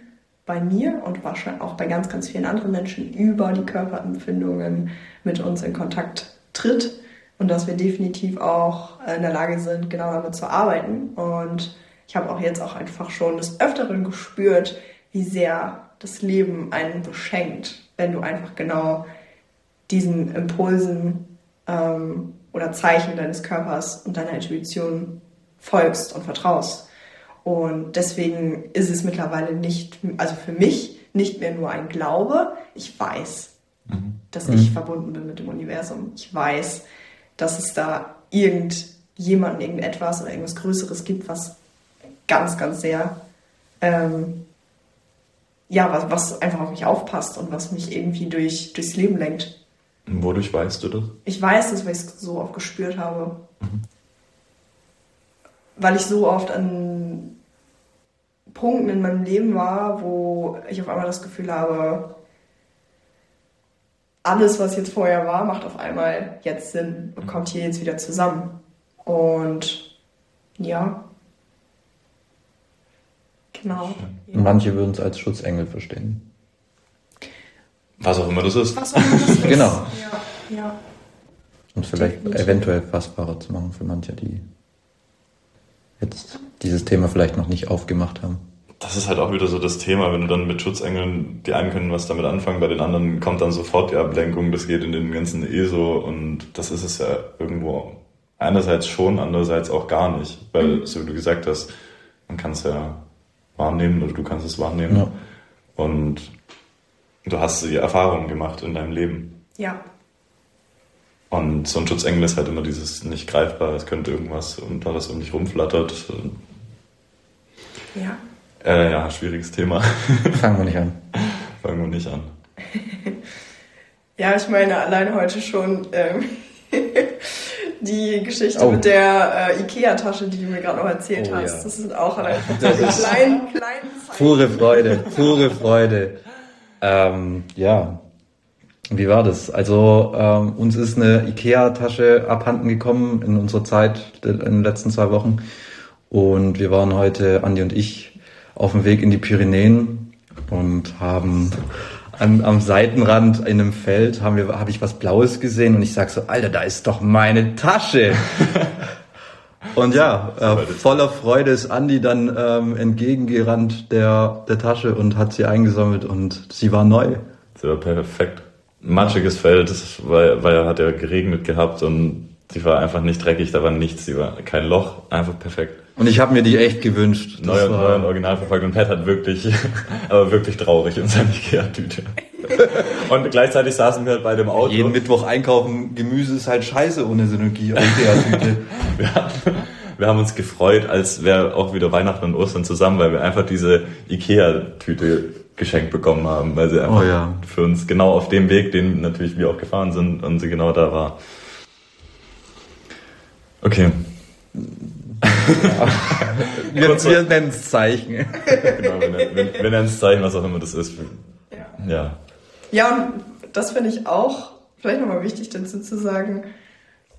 bei mir und wahrscheinlich auch bei ganz, ganz vielen anderen Menschen über die Körperempfindungen mit uns in Kontakt tritt und dass wir definitiv auch in der Lage sind, genau damit zu arbeiten. Und ich habe auch jetzt auch einfach schon des Öfteren gespürt, wie sehr das Leben einen beschenkt, wenn du einfach genau diesen Impulsen ähm, oder Zeichen deines Körpers und deiner Intuition folgst und vertraust. Und deswegen ist es mittlerweile nicht, also für mich nicht mehr nur ein Glaube. Ich weiß, mhm. dass ich mhm. verbunden bin mit dem Universum. Ich weiß, dass es da irgendjemanden, irgendetwas oder irgendwas Größeres gibt, was ganz, ganz sehr, ähm, ja, was, was einfach auf mich aufpasst und was mich irgendwie durch, durchs Leben lenkt. Wodurch weißt du das? Ich weiß das, weil ich es so oft gespürt habe. Mhm. Weil ich so oft an Punkten in meinem Leben war, wo ich auf einmal das Gefühl habe, alles, was jetzt vorher war, macht auf einmal jetzt Sinn und kommt hier jetzt wieder zusammen. Und Ja. Genau. Manche würden es als Schutzengel verstehen. Was auch immer das ist. Was auch immer das ist. Genau. Ja, ja. Und vielleicht Definitiv. eventuell fassbarer zu machen für manche, die jetzt dieses Thema vielleicht noch nicht aufgemacht haben. Das ist halt auch wieder so das Thema, wenn du dann mit Schutzengeln, die einen können was damit anfangen, bei den anderen kommt dann sofort die Ablenkung, das geht in den ganzen ESO und das ist es ja irgendwo einerseits schon, andererseits auch gar nicht, weil, so wie du gesagt hast, man kann es ja wahrnehmen oder du kannst es wahrnehmen Ja. und du hast die Erfahrung gemacht in deinem Leben. Ja. Und so ein Schutzengel ist halt immer dieses nicht greifbar, es könnte irgendwas und da das um dich rumflattert. Ja. Äh, ja, schwieriges Thema. Fangen wir nicht an. Fangen wir nicht an. Ja, ich meine, alleine heute schon ähm, die Geschichte Oh. mit der äh, Ikea-Tasche, die du mir gerade noch erzählt Oh, hast. ja. Das sind auch allein kleinen Zeichen. Pure Freude, pure Freude. Ähm, ja, wie war das? Also ähm, uns ist eine Ikea-Tasche abhanden gekommen in unserer Zeit in den letzten zwei Wochen und wir waren heute, Andi und ich, auf dem Weg in die Pyrenäen und haben an, am Seitenrand in einem Feld haben wir, habe ich was Blaues gesehen und ich sag so, Alter, da ist doch meine Tasche. Und ja, äh, voller Freude ist Andi dann ähm, entgegengerannt der, der Tasche und hat sie eingesammelt und sie war neu. Das war perfekt. Matschiges Feld, das war, war, hat ja geregnet gehabt und sie war einfach nicht dreckig, da war nichts, sie war kein Loch, einfach perfekt. Und ich habe mir die echt gewünscht. Neu und war- neu und original verfolgt und Pat hat wirklich, aber wirklich traurig in seiner Ikea-Tüte. und gleichzeitig saßen wir halt bei dem Auto. Jeden Mittwoch einkaufen, Gemüse ist halt scheiße ohne Synergie. Ikea-Tüte. wir, haben, wir haben uns gefreut, als wäre auch wieder Weihnachten und Ostern zusammen, weil wir einfach diese Ikea-Tüte geschenkt bekommen haben, weil sie einfach Oh ja. für uns genau auf dem Weg, den natürlich wir auch gefahren sind, und sie genau da war. Okay. wir Kurz- wir nennen es Zeichen. genau, wir, nennen- wir, wir nennen es Zeichen, was auch immer das ist. Ja. Ja. Ja, und das finde ich auch vielleicht nochmal wichtig dazu zu sagen.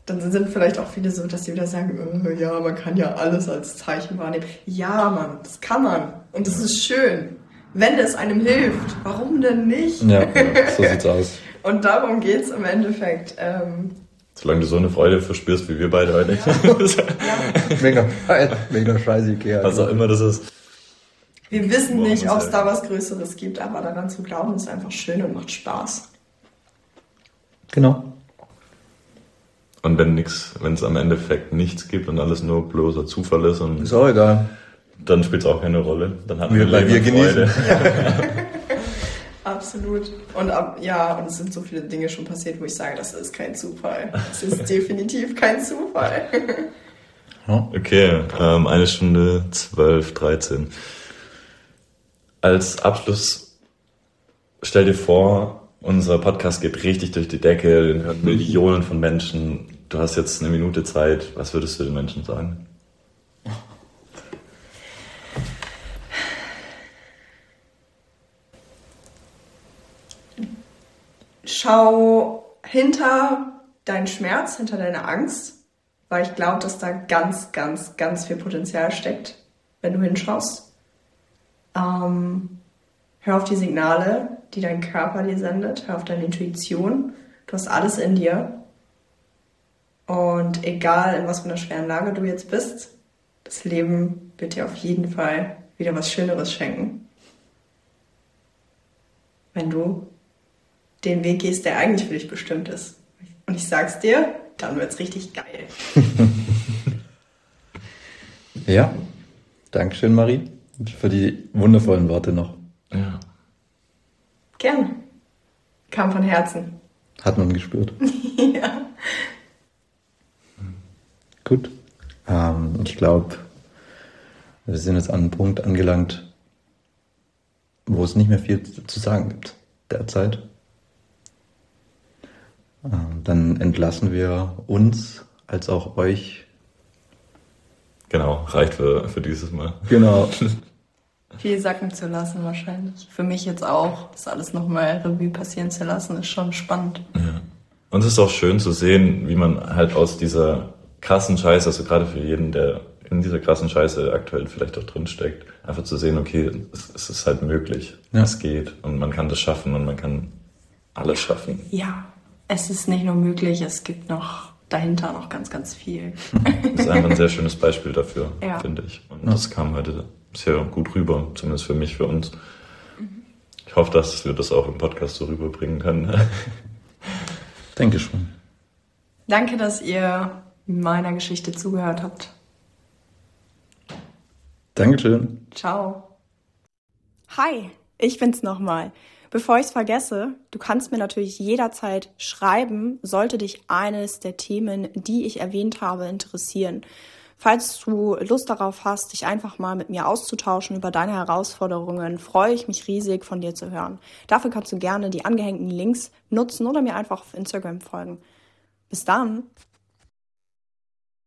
Dann sind vielleicht auch viele so, dass sie wieder sagen, äh, ja, man kann ja alles als Zeichen wahrnehmen. Ja, Mann, das kann man. Und das ist schön. Wenn es einem hilft, warum denn nicht? Ja, so sieht's aus. Und darum geht's im Endeffekt. Ähm, Solange du so eine Freude verspürst, wie wir beide heute. Mega, mega scheiße Ikea. was auch immer das ist. wir wissen Wollen nicht, ob es da was Größeres gibt, aber daran zu glauben, ist einfach schön und macht Spaß. Genau. Und wenn nix, wenn es am Endeffekt nichts gibt und alles nur bloßer Zufall ist und Ist auch egal. Dann spielt es auch keine Rolle. Dann hat Wir- wir genießen. Freude. Absolut. Und ab, ja, und es sind so viele Dinge schon passiert, wo ich sage, das ist kein Zufall. Das ist definitiv kein Zufall. Okay, ähm, eine Stunde zwölf, dreizehn. Als Abschluss stell dir vor, unser Podcast geht richtig durch die Decke, den hören Millionen von Menschen. Du hast jetzt eine Minute Zeit. Was würdest du den Menschen sagen? Schau hinter deinen Schmerz, hinter deine Angst, weil ich glaube, dass da ganz, ganz, ganz viel Potenzial steckt, wenn du hinschaust. Ähm, hör auf die Signale, die dein Körper dir sendet, hör auf deine Intuition. Du hast alles in dir. Und egal, in was für einer schweren Lage du jetzt bist, das Leben wird dir auf jeden Fall wieder was Schöneres schenken. Wenn du den Weg gehst, der eigentlich für dich bestimmt ist. Und ich sag's dir, dann wird's richtig geil. Ja. Dankeschön, Marie, für die wundervollen Worte noch. Ja. Gerne. Kam von Herzen. Hat man gespürt. ja. Gut. Ähm, ich glaube, wir sind jetzt an einem Punkt angelangt, wo es nicht mehr viel zu sagen gibt derzeit. Ähm, dann entlassen wir uns als auch euch. Genau, reicht für, für dieses Mal. Genau. Viel sacken zu lassen wahrscheinlich. Für mich jetzt auch, das alles nochmal Revue passieren zu lassen, ist schon spannend. Ja. Und es ist auch schön zu sehen, wie man halt aus dieser krassen Scheiße, also gerade für jeden, der in dieser krassen Scheiße aktuell vielleicht auch drinsteckt, einfach zu sehen, okay, es, es ist halt möglich, ja. es geht und man kann das schaffen und man kann alles schaffen. Ja, es ist nicht nur möglich, es gibt noch dahinter noch ganz, ganz viel. Das ist einfach ein sehr schönes Beispiel dafür, ja. finde ich. Und das kam heute sehr gut rüber, zumindest für mich, für uns. Ich hoffe, dass wir das auch im Podcast so rüberbringen können. Denke schon. Danke, dass ihr meiner Geschichte zugehört habt. Dankeschön. Ciao. Hi, ich bin's nochmal. Bevor ich es vergesse, du kannst mir natürlich jederzeit schreiben, sollte dich eines der Themen, die ich erwähnt habe, interessieren. Falls du Lust darauf hast, dich einfach mal mit mir auszutauschen über deine Herausforderungen, freue ich mich riesig, von dir zu hören. Dafür kannst du gerne die angehängten Links nutzen oder mir einfach auf Instagram folgen. Bis dann!